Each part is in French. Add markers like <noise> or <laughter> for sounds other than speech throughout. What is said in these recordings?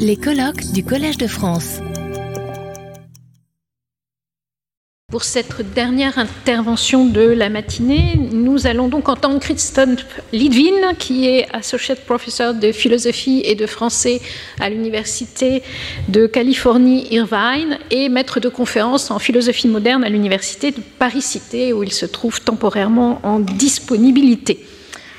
Les colloques du Collège de France. Pour cette dernière intervention de la matinée, nous allons donc entendre Christophe Lidwin, qui est associate professeur de philosophie et de français à l'Université de Californie Irvine et maître de conférence en philosophie moderne à l'Université de Paris-Cité, où il se trouve temporairement en disponibilité.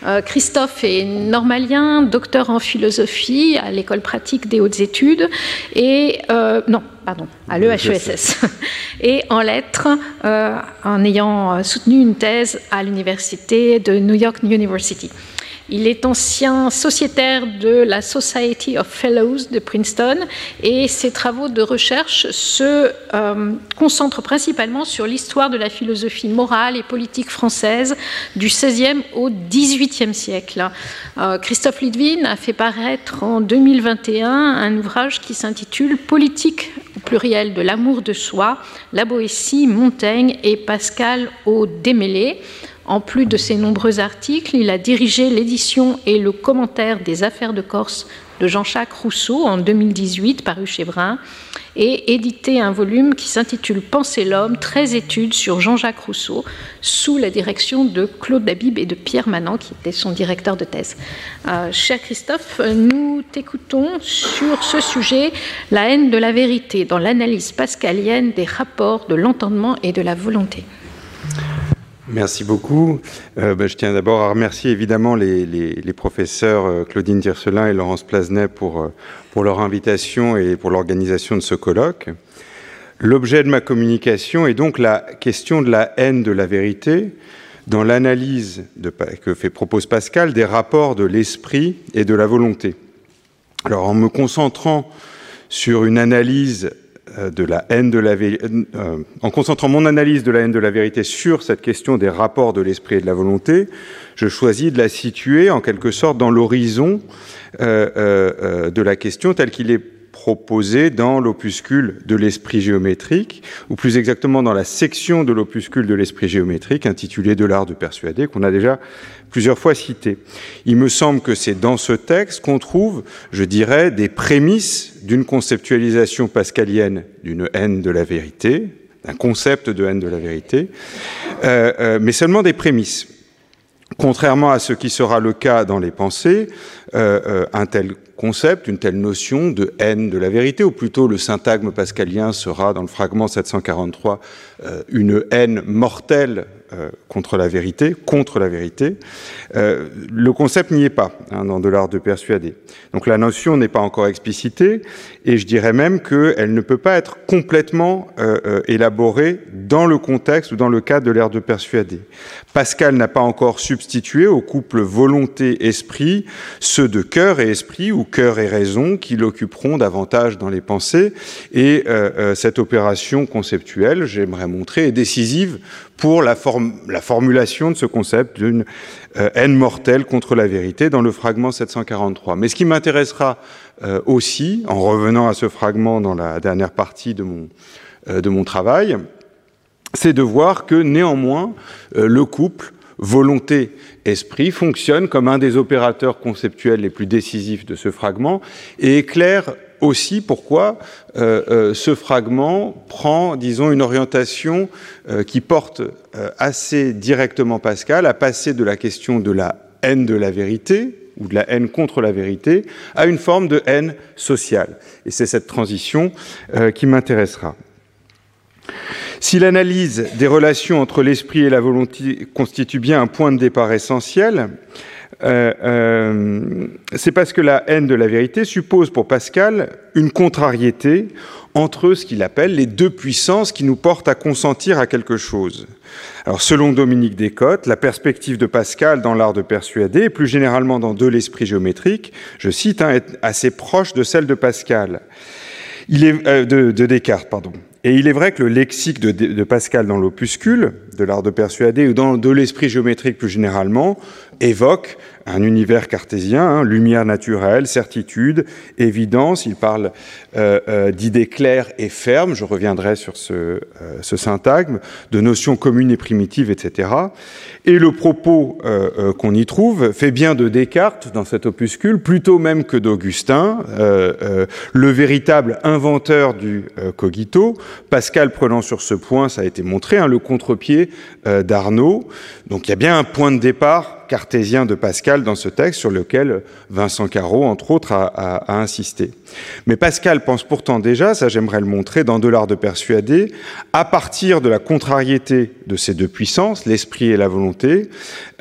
Euh, Christophe est normalien, docteur en philosophie à l'école pratique des hautes études et euh, non, pardon, à l'EHESS <laughs> et en lettres euh, en ayant soutenu une thèse à l'université de New York University. Il est ancien sociétaire de la Society of Fellows de Princeton et ses travaux de recherche se euh, concentrent principalement sur l'histoire de la philosophie morale et politique française du XVIe au XVIIIe siècle. Euh, Christophe Lidwin a fait paraître en 2021 un ouvrage qui s'intitule Politique au pluriel de l'amour de soi, la Boétie, Montaigne et Pascal au démêlé en plus de ses nombreux articles, il a dirigé l'édition et le commentaire des Affaires de Corse de Jean-Jacques Rousseau en 2018, paru chez Brun, et édité un volume qui s'intitule Penser l'homme, 13 études sur Jean-Jacques Rousseau, sous la direction de Claude Dabib et de Pierre Manant, qui était son directeur de thèse. Euh, cher Christophe, nous t'écoutons sur ce sujet, la haine de la vérité, dans l'analyse pascalienne des rapports de l'entendement et de la volonté. Merci beaucoup. Euh, ben, je tiens d'abord à remercier évidemment les, professeurs euh, Claudine Tiercelin et Laurence Plasnet pour, euh, pour leur invitation et pour l'organisation de ce colloque. L'objet de ma communication est donc la question de la haine de la vérité dans l'analyse que fait, propose Pascal des rapports de l'esprit et de la volonté. Alors en me concentrant sur une analyse de la haine de la euh, en concentrant mon analyse de la haine de la vérité sur cette question des rapports de l'esprit et de la volonté, je choisis de la situer en quelque sorte dans l'horizon euh, de la question telle qu'il est proposé dans l'opuscule de l'esprit géométrique, ou plus exactement dans la section de l'opuscule de l'esprit géométrique intitulée De l'art de persuader, qu'on a déjà plusieurs fois cité. Il me semble que c'est dans ce texte qu'on trouve, je dirais, des prémices d'une conceptualisation pascalienne d'une haine de la vérité, d'un concept de haine de la vérité, euh, euh, mais seulement des prémices. Contrairement à ce qui sera le cas dans les pensées, euh, un tel concept, une telle notion de haine de la vérité, ou plutôt le syntagme pascalien sera dans le fragment 743 euh, une haine mortelle euh, contre la vérité, contre la vérité. Euh, le concept n'y est pas hein, dans de l'art de persuader. Donc la notion n'est pas encore explicitée, et je dirais même qu'elle ne peut pas être complètement élaborée dans le contexte ou dans le cadre de l'art de persuader. Pascal n'a pas encore substitué au couple volonté-esprit ceux de cœur et esprit, ou cœur et raison, qui l'occuperont davantage dans les pensées. Et euh, euh, cette opération conceptuelle, j'aimerais montrer, est décisive pour la, la formulation de ce concept d'une euh, haine mortelle contre la vérité dans le fragment 743. Mais ce qui m'intéressera aussi, en revenant à ce fragment dans la dernière partie de mon, de mon travail, c'est de voir que néanmoins le couple volonté-esprit fonctionne comme un des opérateurs conceptuels les plus décisifs de ce fragment et éclaire aussi pourquoi euh, euh, ce fragment prend, disons, une orientation euh, qui porte assez directement Pascal à passer de la question de la haine de la vérité, ou de la haine contre la vérité, à une forme de haine sociale. Et c'est cette transition qui m'intéressera. Si l'analyse des relations entre l'esprit et la volonté constitue bien un point de départ essentiel, euh, euh, c'est parce que la haine de la vérité suppose pour Pascal une contrariété entre ce qu'il appelle les deux puissances qui nous portent à consentir à quelque chose. Alors, selon Dominique Descottes, la perspective de Pascal dans l'art de persuader, plus généralement dans De l'esprit géométrique, je cite, hein, est assez proche de celle de Pascal. Il est, euh, de Descartes, pardon. Et il est vrai que le lexique de, Pascal dans l'opuscule, de l'art de persuader, ou dans de l'esprit géométrique plus généralement, évoque un univers cartésien, hein, lumière naturelle, certitude, évidence. Il parle euh, euh, d'idées claires et fermes, je reviendrai sur ce, euh, syntagme, de notions communes et primitives, etc. Et le propos qu'on y trouve fait bien de Descartes dans cet opuscule, plutôt même que d'Augustin, le véritable inventeur du cogito. Pascal prenant sur ce point, ça a été montré, hein, le contre-pied d'Arnaud. Donc il y a bien un point de départ cartésien de Pascal dans ce texte sur lequel Vincent Caro, entre autres, a, insisté. Mais Pascal pense pourtant déjà, ça j'aimerais le montrer, dans De l'art de persuader, à partir de la contrariété de ces deux puissances, l'esprit et la volonté,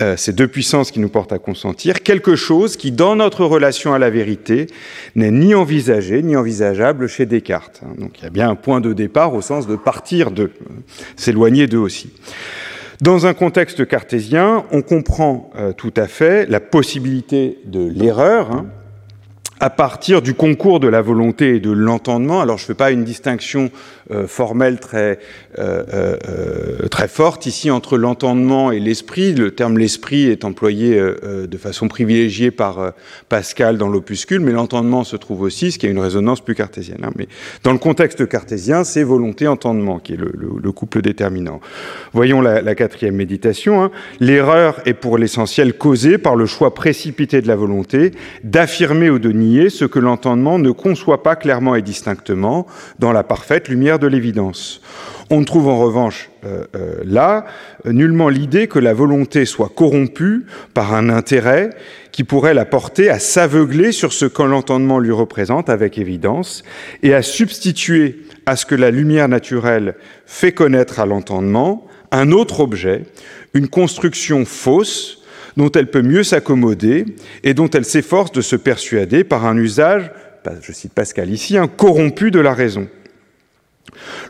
euh, ces deux puissances qui nous portent à consentir, quelque chose qui, dans notre relation à la vérité, n'est ni envisagé ni envisageable chez Descartes. Donc il y a bien un point de départ au sens de partir de, s'éloigner d'eux aussi. Dans un contexte cartésien, on comprend euh, tout à fait la possibilité de l'erreur, hein, à partir du concours de la volonté et de l'entendement. Alors je ne fais pas une distinction formelle très, euh, euh, très forte ici entre l'entendement et l'esprit. Le terme l'esprit est employé de façon privilégiée par Pascal dans l'opuscule, mais l'entendement se trouve aussi, ce qui a une résonance plus cartésienne. Hein. Mais dans le contexte cartésien, c'est volonté-entendement qui est le, le, couple déterminant. Voyons la, la quatrième méditation. Hein. L'erreur est pour l'essentiel causée par le choix précipité de la volonté d'affirmer ou de nier ce que l'entendement ne conçoit pas clairement et distinctement dans la parfaite lumière de l'évidence. On ne trouve en revanche euh, euh, là nullement l'idée que la volonté soit corrompue par un intérêt qui pourrait la porter à s'aveugler sur ce que l'entendement lui représente avec évidence et à substituer à ce que la lumière naturelle fait connaître à l'entendement un autre objet, une construction fausse dont elle peut mieux s'accommoder et dont elle s'efforce de se persuader par un usage, je cite Pascal ici, un corrompu de la raison.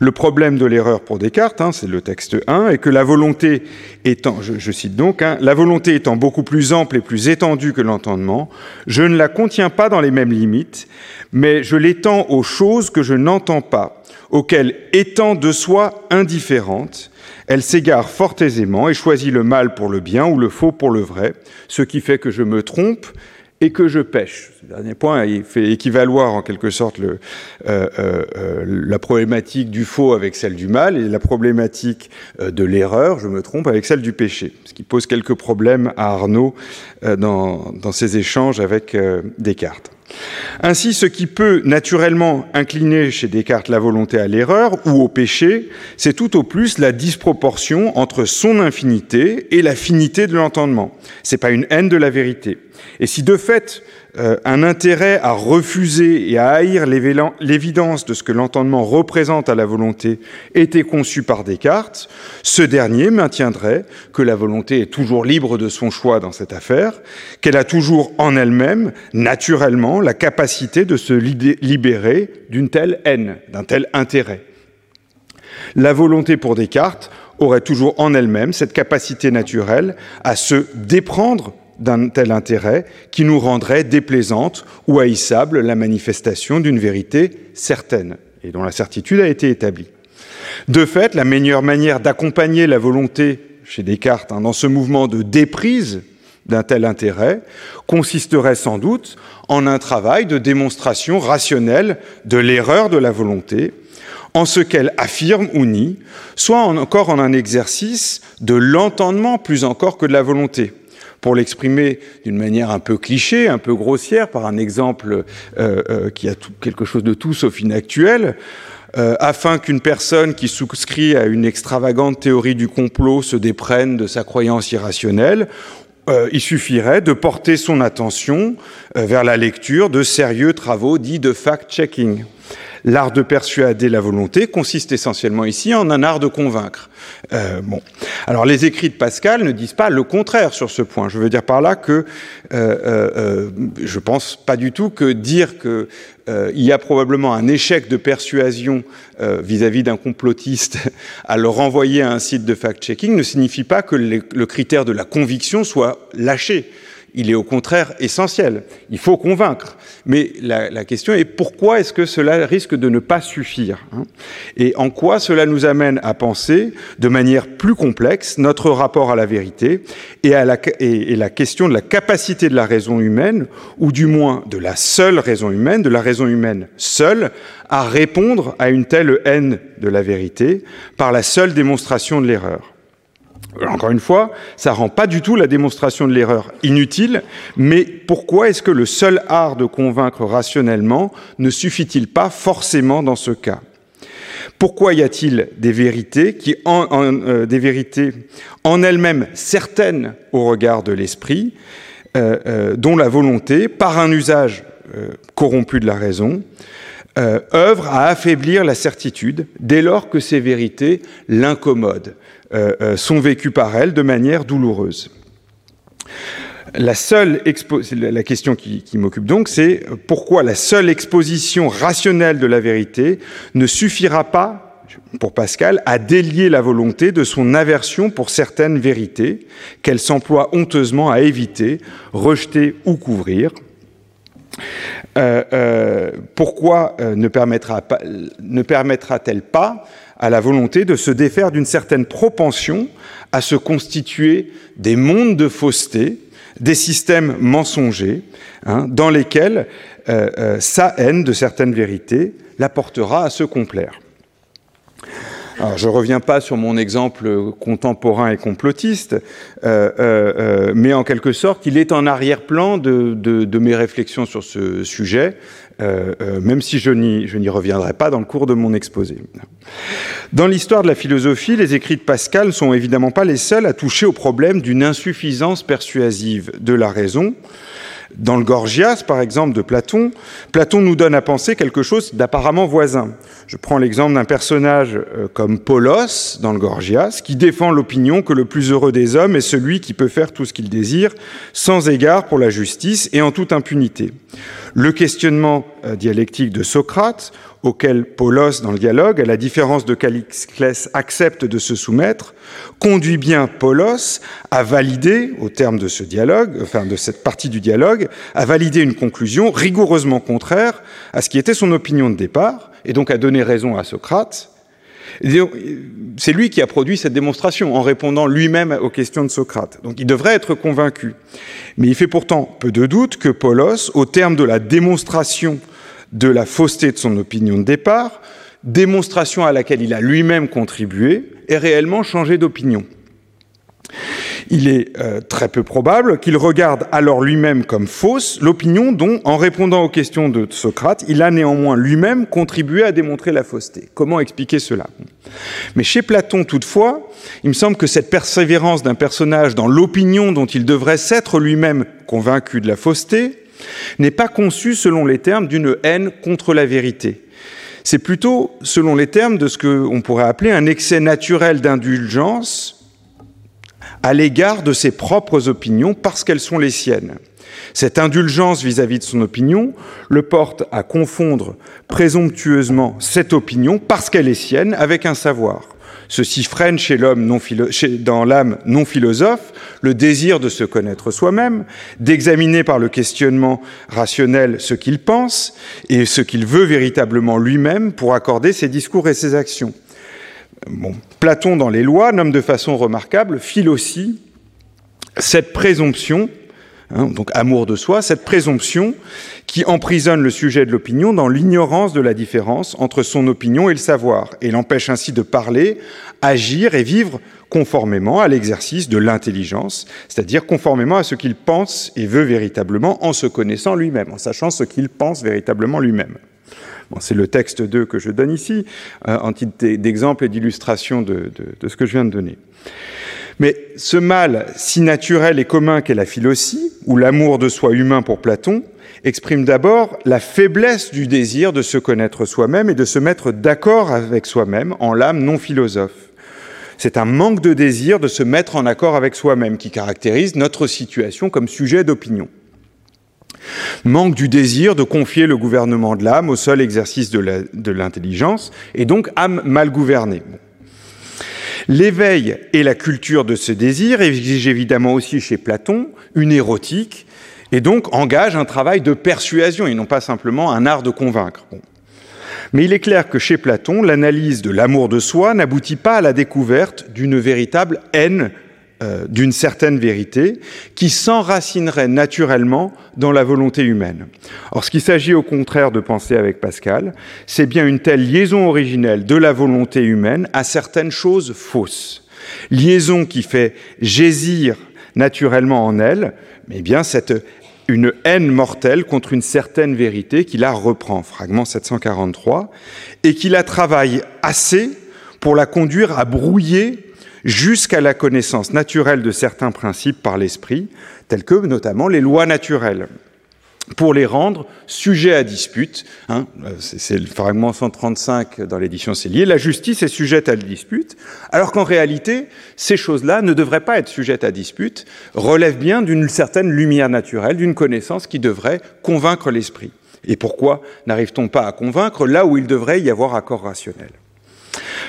Le problème de l'erreur pour Descartes, hein, c'est le texte 1, est que la volonté étant, je, cite donc, hein, la volonté étant beaucoup plus ample et plus étendue que l'entendement, je ne la contiens pas dans les mêmes limites, mais je l'étends aux choses que je n'entends pas, auxquelles étant de soi indifférentes, elle s'égare fort aisément et choisit le mal pour le bien ou le faux pour le vrai, ce qui fait que je me trompe et que je pêche. Dernier point, il fait équivaloir en quelque sorte euh, euh, euh, la problématique du faux avec celle du mal et la problématique de l'erreur, je me trompe, avec celle du péché, ce qui pose quelques problèmes à Arnaud dans, dans ses échanges avec Descartes. Ainsi, ce qui peut naturellement incliner chez Descartes la volonté à l'erreur ou au péché, c'est tout au plus la disproportion entre son infinité et la finité de l'entendement. C'est pas une haine de la vérité. Et si de fait euh, un intérêt à refuser et à haïr l'évidence de ce que l'entendement représente à la volonté était conçu par Descartes, ce dernier maintiendrait que la volonté est toujours libre de son choix dans cette affaire, qu'elle a toujours en elle-même, naturellement, la capacité de se libérer d'une telle haine, d'un tel intérêt. La volonté pour Descartes aurait toujours en elle-même cette capacité naturelle à se déprendre d'un tel intérêt qui nous rendrait déplaisante ou haïssable la manifestation d'une vérité certaine et dont la certitude a été établie. De fait, la meilleure manière d'accompagner la volonté chez Descartes hein, dans ce mouvement de déprise d'un tel intérêt consisterait sans doute en un travail de démonstration rationnelle de l'erreur de la volonté, en ce qu'elle affirme ou nie, soit encore en un exercice de l'entendement plus encore que de la volonté pour l'exprimer d'une manière un peu cliché, un peu grossière, par un exemple euh, euh, qui a quelque chose de tout sauf inactuel, euh, afin qu'une personne qui souscrit à une extravagante théorie du complot se déprenne de sa croyance irrationnelle, il suffirait de porter son attention vers la lecture de sérieux travaux dits de fact-checking. L'art de persuader la volonté consiste essentiellement ici en un art de convaincre. Euh, bon. Alors les écrits de Pascal ne disent pas le contraire sur ce point. Je veux dire par là que euh, euh, je pense pas du tout que dire que il y a probablement un échec de persuasion vis-à-vis d'un complotiste <laughs> à le renvoyer à un site de fact-checking ne signifie pas que le critère de la conviction soit lâché il est au contraire essentiel. Il faut convaincre. Mais la, question est pourquoi est-ce que cela risque de ne pas suffire hein? Et en quoi cela nous amène à penser de manière plus complexe notre rapport à la vérité et, à et la question de la capacité de la raison humaine, ou du moins de la seule raison humaine, de la raison humaine seule, à répondre à une telle haine de la vérité par la seule démonstration de l'erreur? Encore une fois, ça rend pas du tout la démonstration de l'erreur inutile, mais pourquoi est-ce que le seul art de convaincre rationnellement ne suffit-il pas forcément dans ce cas? Pourquoi y a-t-il des vérités qui, en, euh, elles-mêmes certaines au regard de l'esprit, euh, euh, dont la volonté, par un usage euh, corrompu de la raison, euh, œuvre à affaiblir la certitude dès lors que ces vérités l'incommodent, euh, euh, sont vécues par elle de manière douloureuse. La, seule la question qui m'occupe donc, c'est pourquoi la seule exposition rationnelle de la vérité ne suffira pas, pour Pascal, à délier la volonté de son aversion pour certaines vérités qu'elle s'emploie honteusement à éviter, rejeter ou couvrir, euh, euh, pourquoi euh, ne permettra-t-elle pas à la volonté de se défaire d'une certaine propension à se constituer des mondes de fausseté, des systèmes mensongers, hein, dans lesquels sa haine de certaines vérités la portera à se complaire? Alors, je ne reviens pas sur mon exemple contemporain et complotiste, euh, euh, euh, mais en quelque sorte, il est en arrière-plan de, mes réflexions sur ce sujet, même si je n'y reviendrai pas dans le cours de mon exposé. Dans l'histoire de la philosophie, les écrits de Pascal ne sont évidemment pas les seuls à toucher au problème d'une insuffisance persuasive de la raison, dans le Gorgias, par exemple, de Platon, Platon nous donne à penser quelque chose d'apparemment voisin. Je prends l'exemple d'un personnage euh, comme Polos, dans le Gorgias, qui défend l'opinion que le plus heureux des hommes est celui qui peut faire tout ce qu'il désire, sans égard pour la justice et en toute impunité. Le questionnement dialectique de Socrate, auquel Paulos, dans le dialogue, à la différence de Calliclès, accepte de se soumettre, conduit bien Paulos à valider, au terme de ce dialogue, enfin de cette partie du dialogue, à valider une conclusion rigoureusement contraire à ce qui était son opinion de départ, et donc à donner raison à Socrate. C'est lui qui a produit cette démonstration en répondant lui-même aux questions de Socrate. Donc il devrait être convaincu. Mais il fait pourtant peu de doute que Paulos, au terme de la démonstration de la fausseté de son opinion de départ, démonstration à laquelle il a lui-même contribué, ait réellement changé d'opinion. Il est euh, très peu probable qu'il regarde alors lui-même comme fausse l'opinion dont, en répondant aux questions de Socrate, il a néanmoins lui-même contribué à démontrer la fausseté. Comment expliquer cela? Mais chez Platon, toutefois, il me semble que cette persévérance d'un personnage dans l'opinion dont il devrait s'être lui-même convaincu de la fausseté n'est pas conçu selon les termes d'une haine contre la vérité. C'est plutôt selon les termes de ce qu'on pourrait appeler un excès naturel d'indulgence à l'égard de ses propres opinions parce qu'elles sont les siennes. Cette indulgence vis-à-vis -vis de son opinion le porte à confondre présomptueusement cette opinion parce qu'elle est sienne avec un savoir. Ceci freine chez l'homme dans l'âme non philosophe le désir de se connaître soi-même, d'examiner par le questionnement rationnel ce qu'il pense et ce qu'il veut véritablement lui-même pour accorder ses discours et ses actions. Platon, dans les lois, nomme de façon remarquable, aussi cette présomption Hein, donc amour de soi, cette présomption qui emprisonne le sujet de l'opinion dans l'ignorance de la différence entre son opinion et le savoir, et l'empêche ainsi de parler, agir et vivre conformément à l'exercice de l'intelligence, c'est-à-dire conformément à ce qu'il pense et veut véritablement en se connaissant lui-même, en sachant ce qu'il pense véritablement lui-même. C'est le texte 2 que je donne ici, euh, en titre d'exemple et d'illustration de, ce que je viens de donner. Mais ce mal si naturel et commun qu'est la philosie, ou l'amour de soi humain pour Platon, exprime d'abord la faiblesse du désir de se connaître soi-même et de se mettre d'accord avec soi-même en l'âme non philosophe. C'est un manque de désir de se mettre en accord avec soi-même qui caractérise notre situation comme sujet d'opinion. Manque du désir de confier le gouvernement de l'âme au seul exercice de l'intelligence et donc âme mal gouvernée. L'éveil et la culture de ce désir exigent évidemment aussi chez Platon une érotique et donc engage un travail de persuasion et non pas simplement un art de convaincre. Mais il est clair que chez Platon, l'analyse de l'amour de soi n'aboutit pas à la découverte d'une véritable haine euh, d'une certaine vérité qui s'enracinerait naturellement dans la volonté humaine. Or, ce qu'il s'agit au contraire de penser avec Pascal, c'est bien une telle liaison originelle de la volonté humaine à certaines choses fausses. Liaison qui fait gésir naturellement en elle, mais bien cette une haine mortelle contre une certaine vérité qui la reprend, fragment 743, et qui la travaille assez pour la conduire à brouiller jusqu'à la connaissance naturelle de certains principes par l'esprit, tels que notamment les lois naturelles pour les rendre sujets à dispute. Hein, c'est le fragment 135 dans l'édition lié. La justice est sujette à dispute, alors qu'en réalité, ces choses-là ne devraient pas être sujettes à dispute, relèvent bien d'une certaine lumière naturelle, d'une connaissance qui devrait convaincre l'esprit. Et pourquoi n'arrive-t-on pas à convaincre là où il devrait y avoir accord rationnel?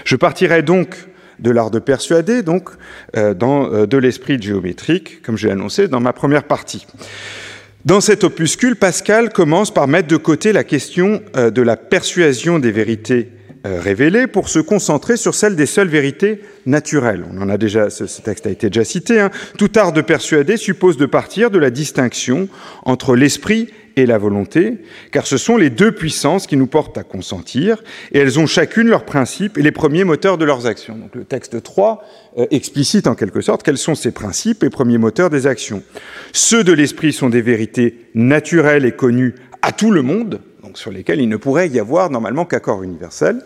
Je partirai donc de l'art de persuader, donc euh, dans, euh, de l'esprit géométrique, comme j'ai annoncé dans ma première partie. Dans cet opuscule, Pascal commence par mettre de côté la question euh, de la persuasion des vérités révélées pour se concentrer sur celle des seules vérités naturelles. On en a déjà, ce, texte a été déjà cité. Hein. Tout art de persuader suppose de partir de la distinction entre l'esprit et la volonté, car ce sont les deux puissances qui nous portent à consentir, et elles ont chacune leurs principes et les premiers moteurs de leurs actions. Donc le texte 3 euh, explicite en quelque sorte quels sont ces principes et premiers moteurs des actions. Ceux de l'esprit sont des vérités naturelles et connues à tout le monde, donc sur lesquelles il ne pourrait y avoir normalement qu'accord universel.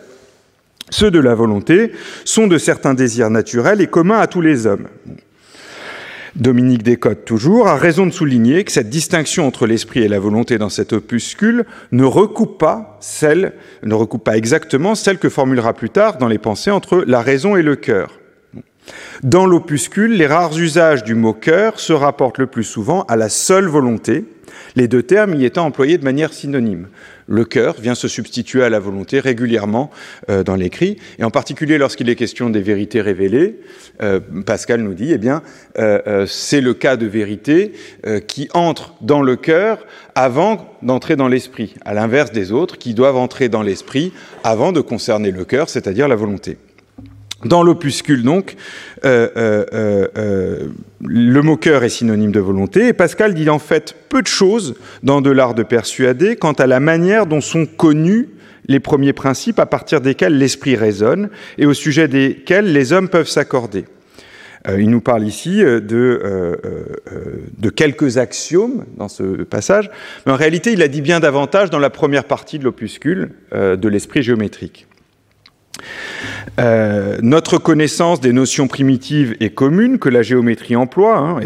Ceux de la volonté sont de certains désirs naturels et communs à tous les hommes. Dominique Descotes, toujours, a raison de souligner que cette distinction entre l'esprit et la volonté dans cet opuscule ne recoupe pas ne recoupe pas exactement celle que formulera plus tard dans les pensées entre la raison et le cœur. Dans l'opuscule, les rares usages du mot cœur se rapportent le plus souvent à la seule volonté, les deux termes y étant employés de manière synonyme le cœur vient se substituer à la volonté régulièrement euh, dans l'écrit, et en particulier lorsqu'il est question des vérités révélées, euh, Pascal nous dit, eh bien, euh, c'est le cas de vérité qui entre dans le cœur avant d'entrer dans l'esprit, à l'inverse des autres qui doivent entrer dans l'esprit avant de concerner le cœur, c'est-à-dire la volonté. Dans l'opuscule, donc, euh, euh, euh, le mot cœur est synonyme de volonté, et Pascal dit en fait peu de choses dans de l'art de persuader quant à la manière dont sont connus les premiers principes à partir desquels l'esprit résonne et au sujet desquels les hommes peuvent s'accorder. il nous parle ici de, de, quelques axiomes dans ce passage, mais en réalité, il a dit bien davantage dans la première partie de l'opuscule de l'esprit géométrique. Euh, notre connaissance des notions primitives est commune que la géométrie emploie. Hein,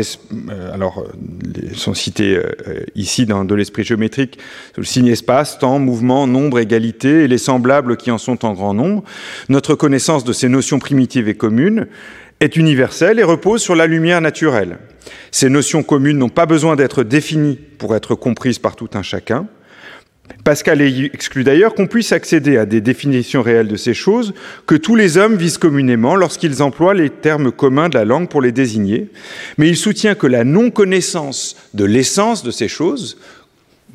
euh, alors, euh, sont cités ici dans de l'esprit géométrique le signe espace, temps, mouvement, nombre, égalité et les semblables qui en sont en grand nombre. Notre connaissance de ces notions primitives et communes est universelle et repose sur la lumière naturelle. Ces notions communes n'ont pas besoin d'être définies pour être comprises par tout un chacun. Pascal exclut d'ailleurs qu'on puisse accéder à des définitions réelles de ces choses que tous les hommes visent communément lorsqu'ils emploient les termes communs de la langue pour les désigner, mais il soutient que la non-connaissance de l'essence de ces choses,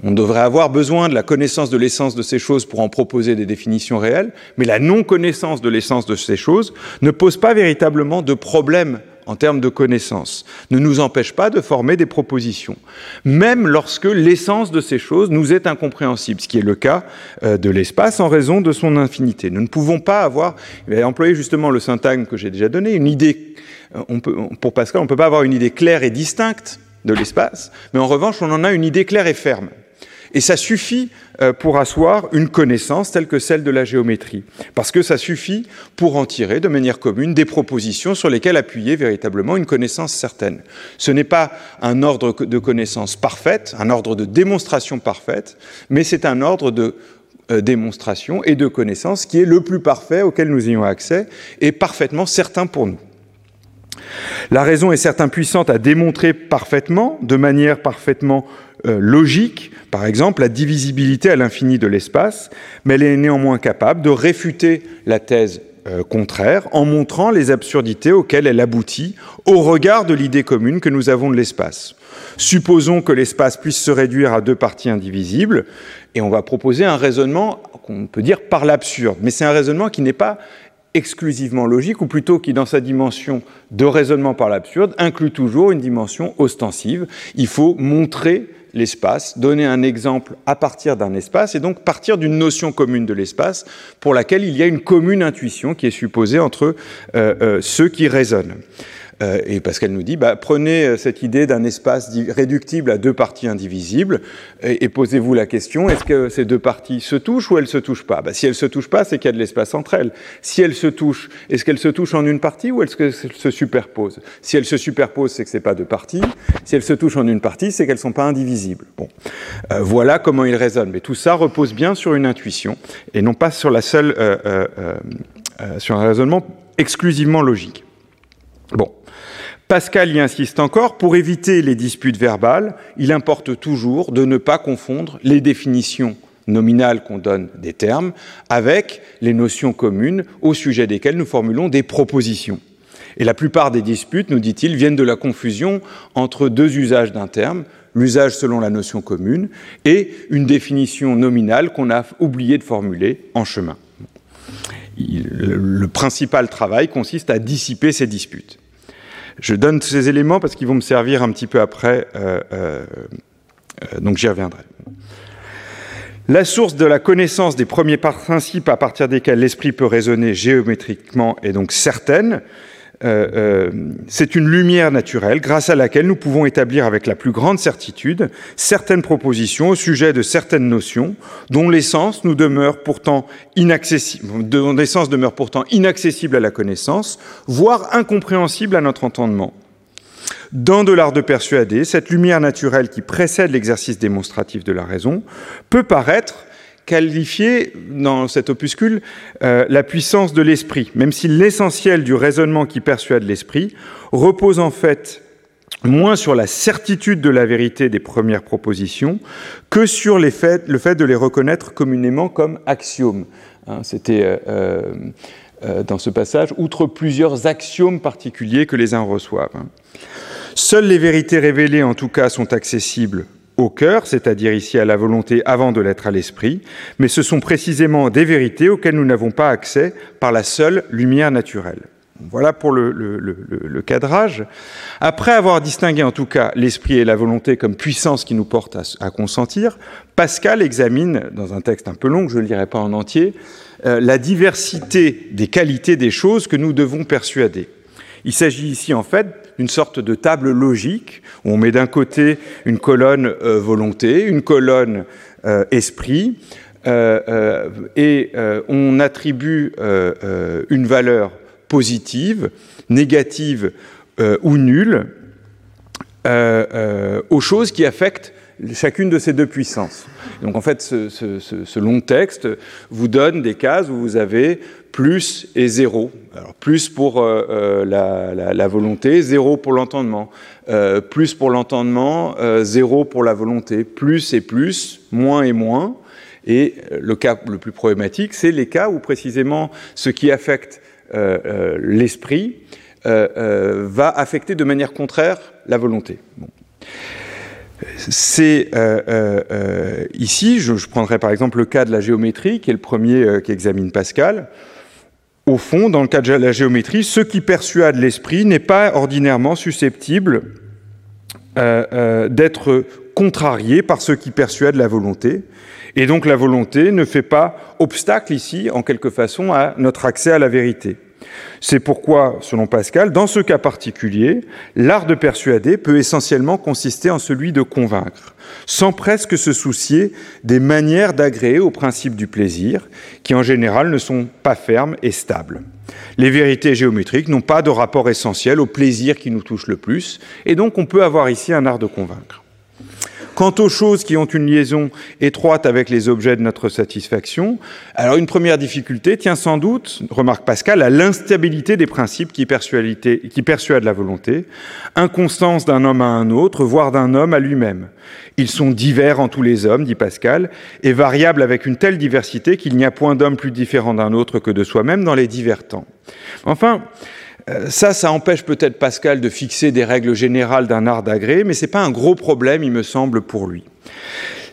on devrait avoir besoin de la connaissance de l'essence de ces choses pour en proposer des définitions réelles, mais la non-connaissance de l'essence de ces choses ne pose pas véritablement de problème en termes de connaissances ne nous empêche pas de former des propositions, même lorsque l'essence de ces choses nous est incompréhensible, ce qui est le cas euh, de l'espace en raison de son infinité. Nous ne pouvons pas avoir, employer justement le syntagme que j'ai déjà donné, une idée, euh, pour Pascal, on ne peut pas avoir une idée claire et distincte de l'espace, mais en revanche, on en a une idée claire et ferme. Et ça suffit euh, pour asseoir une connaissance telle que celle de la géométrie, parce que ça suffit pour en tirer de manière commune des propositions sur lesquelles appuyer véritablement une connaissance certaine. Ce n'est pas un ordre de connaissance parfaite, un ordre de démonstration parfaite, mais c'est un ordre de euh, démonstration et de connaissance qui est le plus parfait auquel nous ayons accès et parfaitement certain pour nous. La raison est certes impuissante à démontrer parfaitement, de manière parfaitement euh, logique, par exemple la divisibilité à l'infini de l'espace, mais elle est néanmoins capable de réfuter la thèse euh, contraire en montrant les absurdités auxquelles elle aboutit au regard de l'idée commune que nous avons de l'espace. Supposons que l'espace puisse se réduire à deux parties indivisibles, et on va proposer un raisonnement qu'on peut dire par l'absurde, mais c'est un raisonnement qui n'est pas exclusivement logique, ou plutôt qui, dans sa dimension de raisonnement par l'absurde, inclut toujours une dimension ostensive. Il faut montrer l'espace, donner un exemple à partir d'un espace, et donc partir d'une notion commune de l'espace pour laquelle il y a une commune intuition qui est supposée entre euh, euh, ceux qui raisonnent. Euh, et Pascal nous dit, bah, prenez euh, cette idée d'un espace réductible à deux parties indivisibles et, posez-vous la question, est-ce que ces deux parties se touchent ou elles se touchent pas? Bah, Si elles se touchent pas, c'est qu'il y a de l'espace entre elles. Si elles se touchent, est-ce qu'elles se touchent en une partie ou est-ce qu'elles se superposent? Si elles se superposent, c'est que c'est pas deux parties. Si elles se touchent en une partie, c'est qu'elles sont pas indivisibles. Euh, voilà comment il raisonne. Mais tout ça repose bien sur une intuition et non pas sur la seule, sur un raisonnement exclusivement logique. Bon. Pascal y insiste encore, pour éviter les disputes verbales, il importe toujours de ne pas confondre les définitions nominales qu'on donne des termes avec les notions communes au sujet desquelles nous formulons des propositions. Et la plupart des disputes, nous dit-il, viennent de la confusion entre deux usages d'un terme, l'usage selon la notion commune et une définition nominale qu'on a oublié de formuler en chemin. Le principal travail consiste à dissiper ces disputes. Je donne ces éléments parce qu'ils vont me servir un petit peu après, euh, euh, euh, donc j'y reviendrai. La source de la connaissance des premiers principes à partir desquels l'esprit peut raisonner géométriquement est donc certaine. Euh, euh, c'est une lumière naturelle grâce à laquelle nous pouvons établir avec la plus grande certitude certaines propositions au sujet de certaines notions dont l'essence nous demeure pourtant inaccessible, dont l'essence demeure pourtant inaccessible à la connaissance, voire incompréhensible à notre entendement. Dans de l'art de persuader, cette lumière naturelle qui précède l'exercice démonstratif de la raison peut paraître qualifier dans cet opuscule euh, la puissance de l'esprit, même si l'essentiel du raisonnement qui persuade l'esprit repose en fait moins sur la certitude de la vérité des premières propositions que sur le fait de les reconnaître communément comme axiomes. Hein, C'était euh, euh, dans ce passage, outre plusieurs axiomes particuliers que les uns reçoivent. Hein. Seules les vérités révélées, en tout cas, sont accessibles au cœur, c'est-à-dire ici à la volonté avant de l'être à l'esprit, mais ce sont précisément des vérités auxquelles nous n'avons pas accès par la seule lumière naturelle. Voilà pour le, cadrage. Après avoir distingué en tout cas l'esprit et la volonté comme puissance qui nous porte à, consentir, Pascal examine, dans un texte un peu long, je ne lirai pas en entier, euh, la diversité des qualités des choses que nous devons persuader. Il s'agit ici en fait d'une sorte de table logique où on met d'un côté une colonne euh, volonté, une colonne euh, esprit, euh, et on attribue une valeur positive, négative ou nulle aux choses qui affectent chacune de ces deux puissances. Donc en fait, ce, ce, long texte vous donne des cases où vous avez plus et zéro. Plus pour euh, euh, la, volonté, zéro pour l'entendement. Euh, plus pour l'entendement, zéro pour la volonté. Plus et plus, moins et moins. Et le cas le plus problématique, c'est les cas où précisément ce qui affecte l'esprit va affecter de manière contraire la volonté. C'est ici, je, je, prendrai par exemple le cas de la géométrie, qui est le premier qui examine Pascal. Au fond, dans le cas de la géométrie, ce qui persuade l'esprit n'est pas ordinairement susceptible euh, euh, d'être contrarié par ce qui persuade la volonté. Et donc la volonté ne fait pas obstacle ici, en quelque façon, à notre accès à la vérité. C'est pourquoi, selon Pascal, dans ce cas particulier, l'art de persuader peut essentiellement consister en celui de convaincre, sans presque se soucier des manières d'agréer au principe du plaisir, qui en général ne sont pas fermes et stables. Les vérités géométriques n'ont pas de rapport essentiel au plaisir qui nous touche le plus, et donc on peut avoir ici un art de convaincre. Quant aux choses qui ont une liaison étroite avec les objets de notre satisfaction, alors une première difficulté tient sans doute, remarque Pascal, à l'instabilité des principes qui persuadent, la volonté, inconstance d'un homme à un autre, voire d'un homme à lui-même. Ils sont divers en tous les hommes, dit Pascal, et variables avec une telle diversité qu'il n'y a point d'homme plus différent d'un autre que de soi-même dans les divers temps. Enfin, ça, ça empêche peut-être Pascal de fixer des règles générales d'un art d'agré, mais ce n'est pas un gros problème, il me semble, pour lui.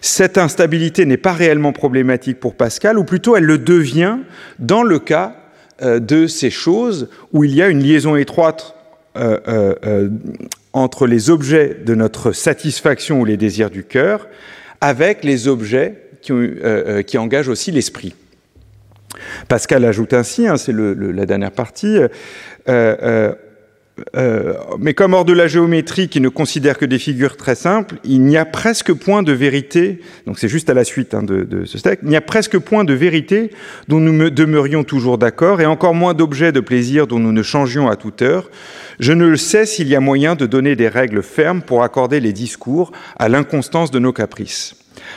Cette instabilité n'est pas réellement problématique pour Pascal, ou plutôt elle le devient dans le cas euh, de ces choses où il y a une liaison étroite euh, entre les objets de notre satisfaction ou les désirs du cœur avec les objets qui engagent aussi l'esprit. Pascal ajoute ainsi, hein, c'est la dernière partie, euh, euh, euh, mais comme hors de la géométrie qui ne considère que des figures très simples, il n'y a presque point de vérité, donc c'est juste à la suite hein, de, ce texte, il n'y a presque point de vérité dont nous demeurions toujours d'accord, et encore moins d'objets de plaisir dont nous ne changions à toute heure. Je ne sais s'il y a moyen de donner des règles fermes pour accorder les discours à l'inconstance de nos caprices.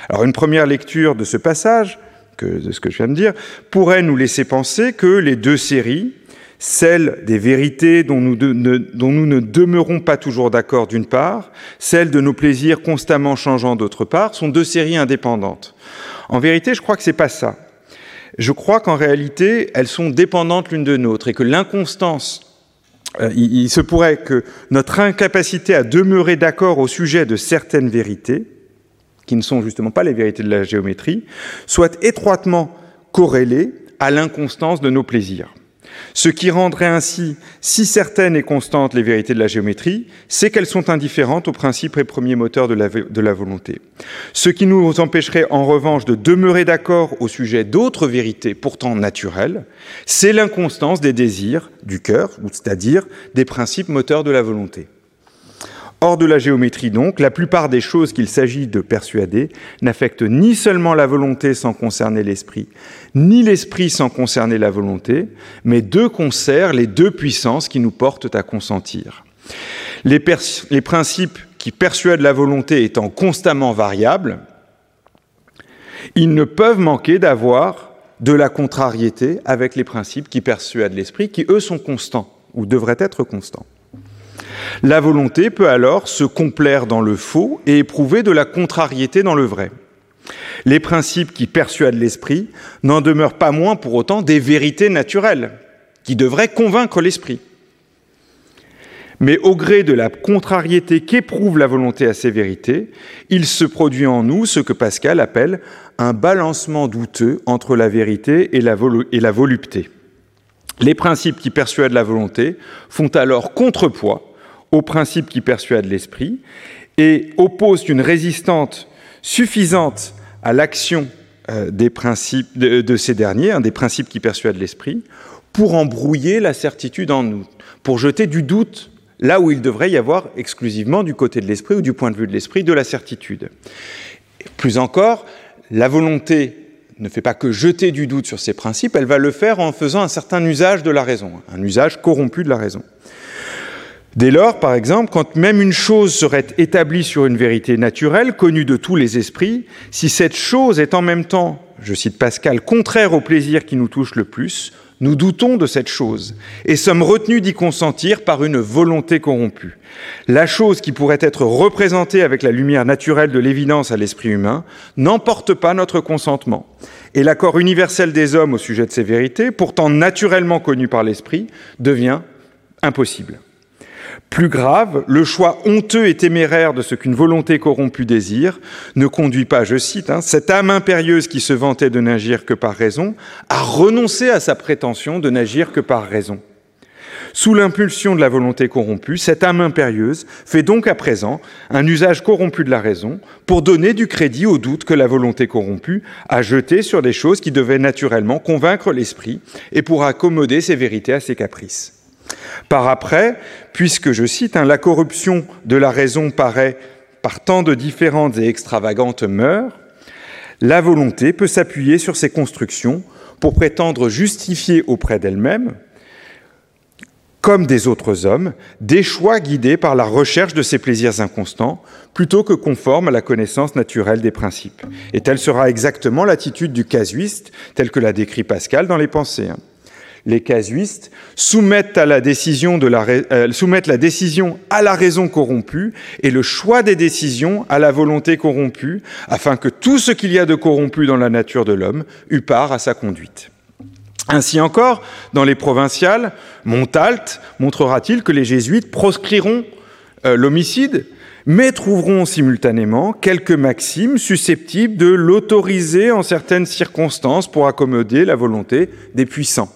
Alors une première lecture de ce passage, de ce que je viens de dire, pourrait nous laisser penser que les deux séries, celle des vérités dont nous, ne, demeurons pas toujours d'accord d'une part, celle de nos plaisirs constamment changeants d'autre part, sont deux séries indépendantes. En vérité, je crois que c'est pas ça. Je crois qu'en réalité, elles sont dépendantes l'une de l'autre et que l'inconstance euh, il, se pourrait que notre incapacité à demeurer d'accord au sujet de certaines vérités qui ne sont justement pas les vérités de la géométrie, soient étroitement corrélées à l'inconstance de nos plaisirs. Ce qui rendrait ainsi si certaines et constantes les vérités de la géométrie, c'est qu'elles sont indifférentes aux principes et premiers moteurs de la, volonté. Ce qui nous empêcherait en revanche de demeurer d'accord au sujet d'autres vérités pourtant naturelles, c'est l'inconstance des désirs du cœur, c'est-à-dire des principes moteurs de la volonté. Hors de la géométrie donc, la plupart des choses qu'il s'agit de persuader n'affectent ni seulement la volonté sans concerner l'esprit, ni l'esprit sans concerner la volonté, mais deux concerts, les deux puissances qui nous portent à consentir. Les principes qui persuadent la volonté étant constamment variables, ils ne peuvent manquer d'avoir de la contrariété avec les principes qui persuadent l'esprit, qui eux sont constants, ou devraient être constants. La volonté peut alors se complaire dans le faux et éprouver de la contrariété dans le vrai. Les principes qui persuadent l'esprit n'en demeurent pas moins pour autant des vérités naturelles qui devraient convaincre l'esprit. Mais au gré de la contrariété qu'éprouve la volonté à ces vérités, il se produit en nous ce que Pascal appelle un balancement douteux entre la vérité et la, volupté. Les principes qui persuadent la volonté font alors contrepoids aux principes qui persuadent l'esprit et opposent une résistance suffisante à l'action euh, des principes de, ces derniers, des principes qui persuadent l'esprit, pour embrouiller la certitude en nous, pour jeter du doute là où il devrait y avoir exclusivement du côté de l'esprit ou du point de vue de l'esprit de la certitude. Plus encore, la volonté ne fait pas que jeter du doute sur ces principes, elle va le faire en faisant un certain usage de la raison, un usage corrompu de la raison. Dès lors, par exemple, quand même une chose serait établie sur une vérité naturelle, connue de tous les esprits, si cette chose est en même temps, je cite Pascal, contraire au plaisir qui nous touche le plus, nous doutons de cette chose et sommes retenus d'y consentir par une volonté corrompue. La chose qui pourrait être représentée avec la lumière naturelle de l'évidence à l'esprit humain n'emporte pas notre consentement. Et l'accord universel des hommes au sujet de ces vérités, pourtant naturellement connues par l'esprit, devient impossible. Plus grave, le choix honteux et téméraire de ce qu'une volonté corrompue désire ne conduit pas, je cite, hein, cette âme impérieuse qui se vantait de n'agir que par raison, à renoncer à sa prétention de n'agir que par raison. Sous l'impulsion de la volonté corrompue, cette âme impérieuse fait donc à présent un usage corrompu de la raison pour donner du crédit au doute que la volonté corrompue a jeté sur des choses qui devaient naturellement convaincre l'esprit et pour accommoder ses vérités à ses caprices. Par après, puisque, je cite, hein, la corruption de la raison paraît par tant de différentes et extravagantes mœurs, la volonté peut s'appuyer sur ces constructions pour prétendre justifier auprès d'elle-même comme des autres hommes, des choix guidés par la recherche de ces plaisirs inconstants, plutôt que conformes à la connaissance naturelle des principes. Et telle sera exactement l'attitude du casuiste, telle que l'a décrit Pascal dans les pensées. Les casuistes euh, soumettent la décision à la raison corrompue et le choix des décisions à la volonté corrompue, afin que tout ce qu'il y a de corrompu dans la nature de l'homme eût part à sa conduite. Ainsi encore, dans les provinciales, Montalt montrera-t-il que les jésuites proscriront euh, l'homicide, mais trouveront simultanément quelques maximes susceptibles de l'autoriser en certaines circonstances pour accommoder la volonté des puissants.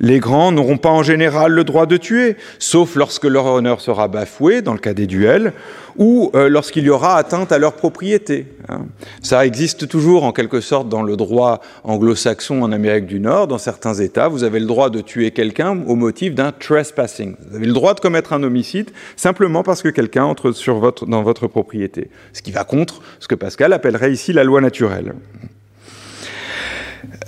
Les grands n'auront pas en général le droit de tuer, sauf lorsque leur honneur sera bafoué, dans le cas des duels, ou euh, lorsqu'il y aura atteinte à leur propriété. Hein. Ça existe toujours en quelque sorte dans le droit anglo-saxon en Amérique du Nord. Dans certains États, vous avez le droit de tuer quelqu'un au motif d'un trespassing. Vous avez le droit de commettre un homicide simplement parce que quelqu'un entre sur votre, dans votre propriété. Ce qui va contre ce que Pascal appellerait ici la loi naturelle.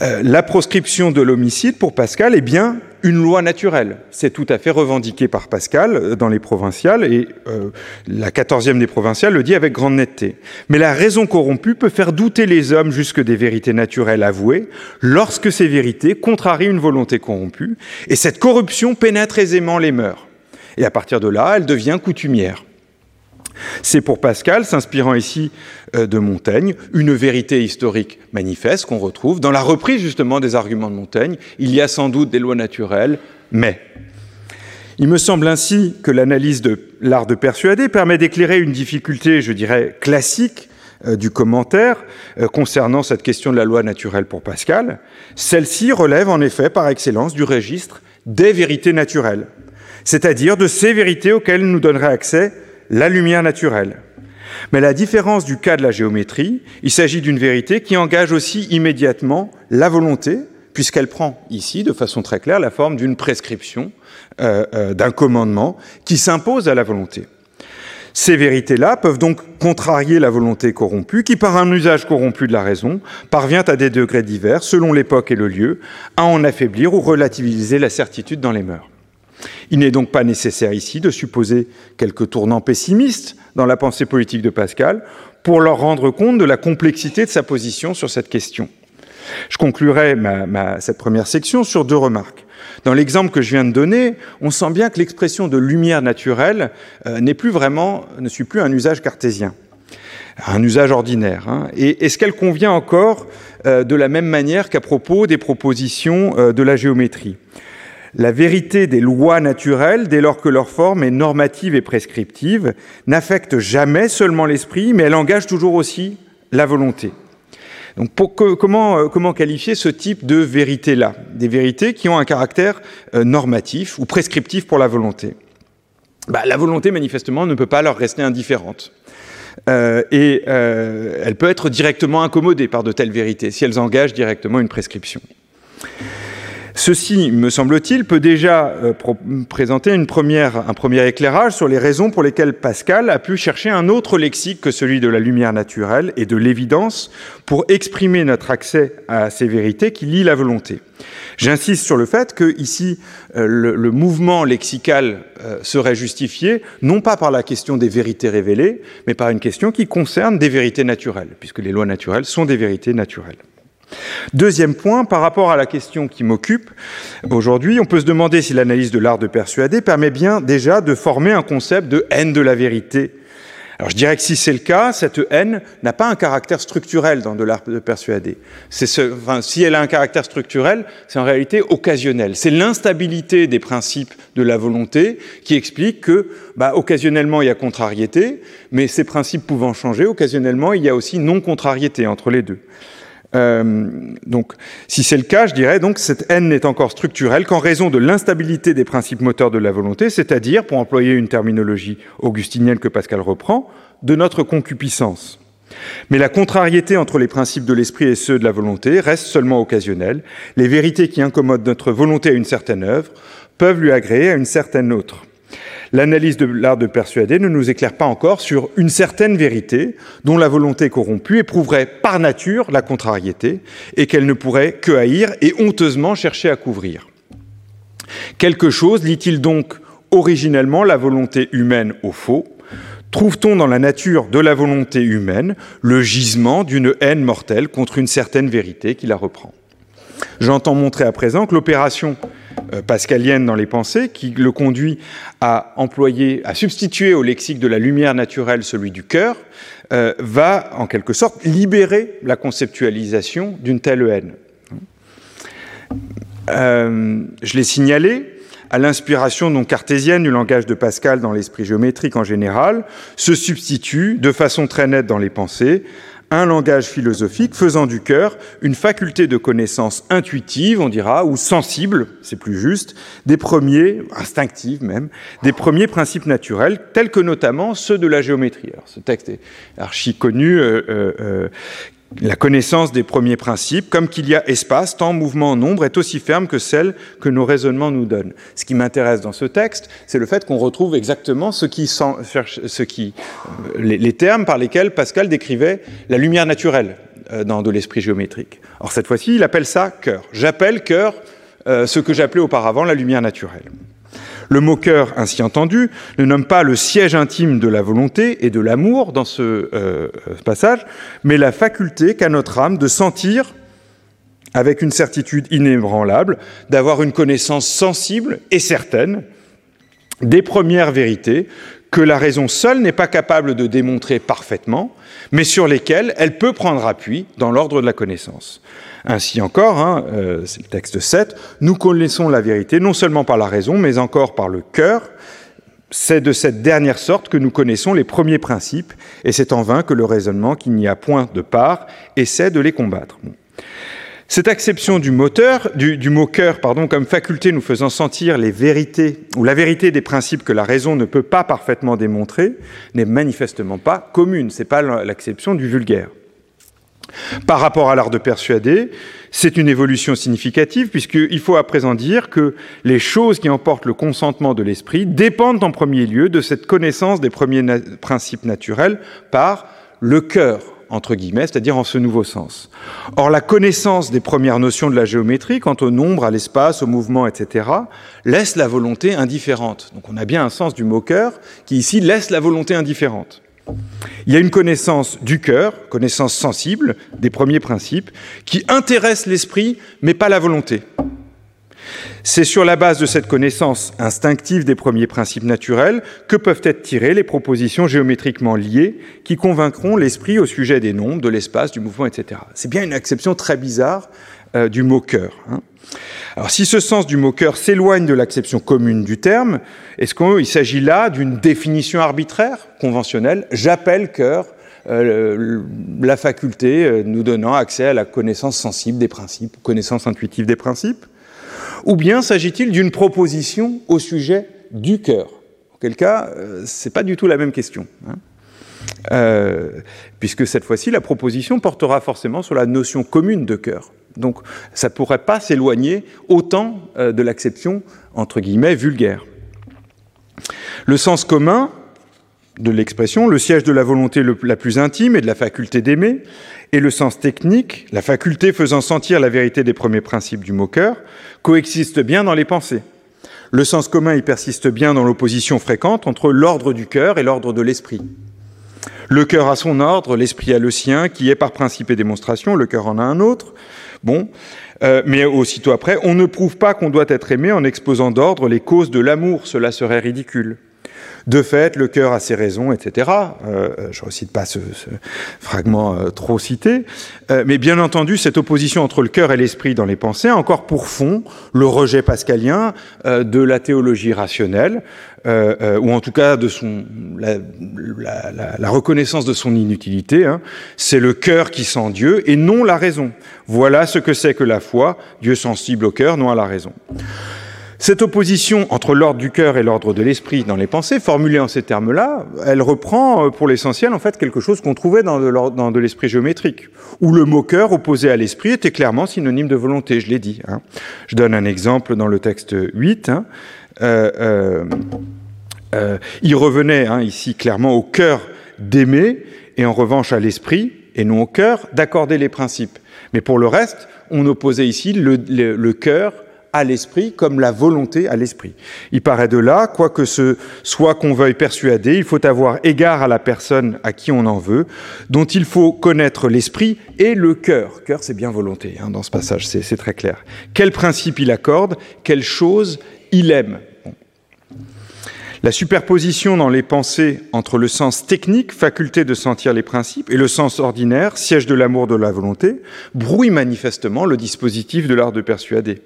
Euh, la proscription de l'homicide, pour Pascal, est bien une loi naturelle. C'est tout à fait revendiqué par Pascal euh, dans les provinciales, et euh, la quatorzième des provinciales le dit avec grande netteté. Mais la raison corrompue peut faire douter les hommes jusque des vérités naturelles avouées, lorsque ces vérités contrarient une volonté corrompue, et cette corruption pénètre aisément les mœurs. Et à partir de là, elle devient coutumière. C'est pour Pascal, s'inspirant ici euh, de Montaigne, une vérité historique manifeste qu'on retrouve dans la reprise justement des arguments de Montaigne. Il y a sans doute des lois naturelles, mais il me semble ainsi que l'analyse de l'art de persuader permet d'éclairer une difficulté, je dirais, classique euh, du commentaire euh, concernant cette question de la loi naturelle pour Pascal. Celle-ci relève en effet par excellence du registre des vérités naturelles, c'est-à-dire de ces vérités auxquelles nous donnerait accès la lumière naturelle. Mais la différence du cas de la géométrie, il s'agit d'une vérité qui engage aussi immédiatement la volonté, puisqu'elle prend ici, de façon très claire, la forme d'une prescription, euh, euh, d'un commandement qui s'impose à la volonté. Ces vérités-là peuvent donc contrarier la volonté corrompue, qui, par un usage corrompu de la raison, parvient à des degrés divers, selon l'époque et le lieu, à en affaiblir ou relativiser la certitude dans les mœurs. Il n'est donc pas nécessaire ici de supposer quelques tournants pessimistes dans la pensée politique de Pascal pour leur rendre compte de la complexité de sa position sur cette question. Je conclurai cette première section sur deux remarques. Dans l'exemple que je viens de donner, on sent bien que l'expression de lumière naturelle euh, n'est plus vraiment, ne suit plus un usage cartésien, un usage ordinaire. Hein. Et est-ce qu'elle convient encore euh, de la même manière qu'à propos des propositions euh, de la géométrie? La vérité des lois naturelles, dès lors que leur forme est normative et prescriptive, n'affecte jamais seulement l'esprit, mais elle engage toujours aussi la volonté. Donc comment, euh, comment, qualifier ce type de vérité-là? Des vérités qui ont un caractère euh, normatif ou prescriptif pour la volonté. Bah, la volonté, manifestement, ne peut pas leur rester indifférente. Euh, et elle peut être directement incommodée par de telles vérités si elles engagent directement une prescription. Ceci, me semble-t-il, peut déjà euh, présenter un premier éclairage sur les raisons pour lesquelles Pascal a pu chercher un autre lexique que celui de la lumière naturelle et de l'évidence pour exprimer notre accès à ces vérités qui lient la volonté. J'insiste sur le fait que ici euh, le, mouvement lexical euh, serait justifié non pas par la question des vérités révélées, mais par une question qui concerne des vérités naturelles, puisque les lois naturelles sont des vérités naturelles. Deuxième point, par rapport à la question qui m'occupe aujourd'hui, on peut se demander si l'analyse de l'art de persuader permet bien déjà de former un concept de haine de la vérité. Alors je dirais que si c'est le cas, cette haine n'a pas un caractère structurel dans de l'art de persuader. Si elle a un caractère structurel, c'est en réalité occasionnel. C'est l'instabilité des principes de la volonté qui explique que, bah, occasionnellement, il y a contrariété, mais ces principes pouvant changer, occasionnellement, il y a aussi non-contrariété entre les deux. Euh, donc, si c'est le cas, je dirais donc cette haine n'est encore structurelle qu'en raison de l'instabilité des principes moteurs de la volonté, c'est-à-dire, pour employer une terminologie augustinienne que Pascal reprend, de notre concupiscence. Mais la contrariété entre les principes de l'esprit et ceux de la volonté reste seulement occasionnelle. Les vérités qui incommodent notre volonté à une certaine œuvre peuvent lui agréer à une certaine autre. L'analyse de l'art de persuader ne nous éclaire pas encore sur une certaine vérité dont la volonté corrompue éprouverait par nature la contrariété et qu'elle ne pourrait que haïr et honteusement chercher à couvrir. Quelque chose lit-il donc originellement la volonté humaine au faux? Trouve-t-on dans la nature de la volonté humaine le gisement d'une haine mortelle contre une certaine vérité qui la reprend? J'entends montrer à présent que l'opération pascalienne dans les pensées, qui le conduit à employer, à substituer au lexique de la lumière naturelle celui du cœur, euh, va en quelque sorte libérer la conceptualisation d'une telle haine. Euh, je l'ai signalé, à l'inspiration non cartésienne du langage de Pascal dans l'esprit géométrique en général, se substitue de façon très nette dans les pensées un langage philosophique faisant du cœur une faculté de connaissance intuitive, on dira, ou sensible, c'est plus juste, des premiers, instinctive même, des premiers principes naturels, tels que notamment ceux de la géométrie. Alors, ce texte est archi connu, euh, euh, euh la connaissance des premiers principes, comme qu'il y a espace, temps, mouvement, nombre, est aussi ferme que celle que nos raisonnements nous donnent. Ce qui m'intéresse dans ce texte, c'est le fait qu'on retrouve exactement ce qui, qui, euh, les, termes par lesquels Pascal décrivait la lumière naturelle euh, dans de l'esprit géométrique. Or, cette fois-ci, il appelle ça cœur. J'appelle cœur euh, ce que j'appelais auparavant la lumière naturelle. Le mot cœur, ainsi entendu, ne nomme pas le siège intime de la volonté et de l'amour dans ce euh, passage, mais la faculté qu'a notre âme de sentir avec une certitude inébranlable, d'avoir une connaissance sensible et certaine des premières vérités que la raison seule n'est pas capable de démontrer parfaitement, mais sur lesquelles elle peut prendre appui dans l'ordre de la connaissance. Ainsi encore, hein, euh, c'est le texte 7, nous connaissons la vérité non seulement par la raison, mais encore par le cœur. C'est de cette dernière sorte que nous connaissons les premiers principes, et c'est en vain que le raisonnement, qu'il n'y a point de part, essaie de les combattre. Cette acception du moteur, du, mot cœur, pardon, comme faculté nous faisant sentir les vérités ou la vérité des principes que la raison ne peut pas parfaitement démontrer, n'est manifestement pas commune. C'est pas l'acception du vulgaire. Par rapport à l'art de persuader, c'est une évolution significative puisqu'il faut à présent dire que les choses qui emportent le consentement de l'esprit dépendent en premier lieu de cette connaissance des premiers principes naturels par le cœur, entre guillemets, c'est-à-dire en ce nouveau sens. Or, la connaissance des premières notions de la géométrie, quant au nombre, à l'espace, au mouvement, etc., laisse la volonté indifférente. Donc on a bien un sens du mot cœur qui ici laisse la volonté indifférente. Il y a une connaissance du cœur, connaissance sensible des premiers principes, qui intéresse l'esprit, mais pas la volonté. C'est sur la base de cette connaissance instinctive des premiers principes naturels que peuvent être tirées les propositions géométriquement liées qui convaincront l'esprit au sujet des nombres, de l'espace, du mouvement, etc. C'est bien une acception très bizarre euh, du mot cœur. Hein. Alors si ce sens du mot cœur s'éloigne de l'acception commune du terme, est-ce qu'il s'agit là d'une définition arbitraire, conventionnelle? J'appelle cœur euh, la faculté euh, nous donnant accès à la connaissance sensible des principes, connaissance intuitive des principes Ou bien s'agit-il d'une proposition au sujet du cœur? En quel cas, euh, ce n'est pas du tout la même question. Hein. puisque cette fois-ci, la proposition portera forcément sur la notion commune de cœur. Donc ça ne pourrait pas s'éloigner autant euh, de l'acception, entre guillemets, vulgaire. Le sens commun de l'expression, le siège de la volonté la plus intime et de la faculté d'aimer, et le sens technique, la faculté faisant sentir la vérité des premiers principes du mot cœur, coexistent bien dans les pensées. Le sens commun y persiste bien dans l'opposition fréquente entre l'ordre du cœur et l'ordre de l'esprit. Le cœur a son ordre, l'esprit a le sien, qui est par principe et démonstration, le cœur en a un autre. Bon, euh, mais aussitôt après, on ne prouve pas qu'on doit être aimé en exposant d'ordre les causes de l'amour, cela serait ridicule. De fait, le cœur a ses raisons, etc. Euh, je ne recite pas ce, fragment euh, trop cité. Euh, mais bien entendu, cette opposition entre le cœur et l'esprit dans les pensées a encore pour fond le rejet pascalien de la théologie rationnelle, ou en tout cas de son, la, reconnaissance de son inutilité. Hein. C'est le cœur qui sent Dieu et non la raison. Voilà ce que c'est que la foi, Dieu sensible au cœur, non à la raison. Cette opposition entre l'ordre du cœur et l'ordre de l'esprit dans les pensées, formulée en ces termes-là, elle reprend euh, pour l'essentiel en fait quelque chose qu'on trouvait dans de, l'esprit géométrique, où le mot cœur opposé à l'esprit était clairement synonyme de volonté, je l'ai dit. Hein. Je donne un exemple dans le texte 8. Hein. Euh, euh, euh, il revenait hein, ici clairement au cœur d'aimer, et en revanche à l'esprit, et non au cœur, d'accorder les principes. Mais pour le reste, on opposait ici le, le, le cœur à l'esprit comme la volonté à l'esprit. Il paraît de là, quoi que ce soit qu'on veuille persuader, il faut avoir égard à la personne à qui on en veut, dont il faut connaître l'esprit et le cœur. Cœur, c'est bien volonté hein, dans ce passage, c'est très clair. Quel principe il accorde, quelle chose il aime. La superposition dans les pensées entre le sens technique, faculté de sentir les principes, et le sens ordinaire, siège de l'amour de la volonté, brouille manifestement le dispositif de l'art de persuader.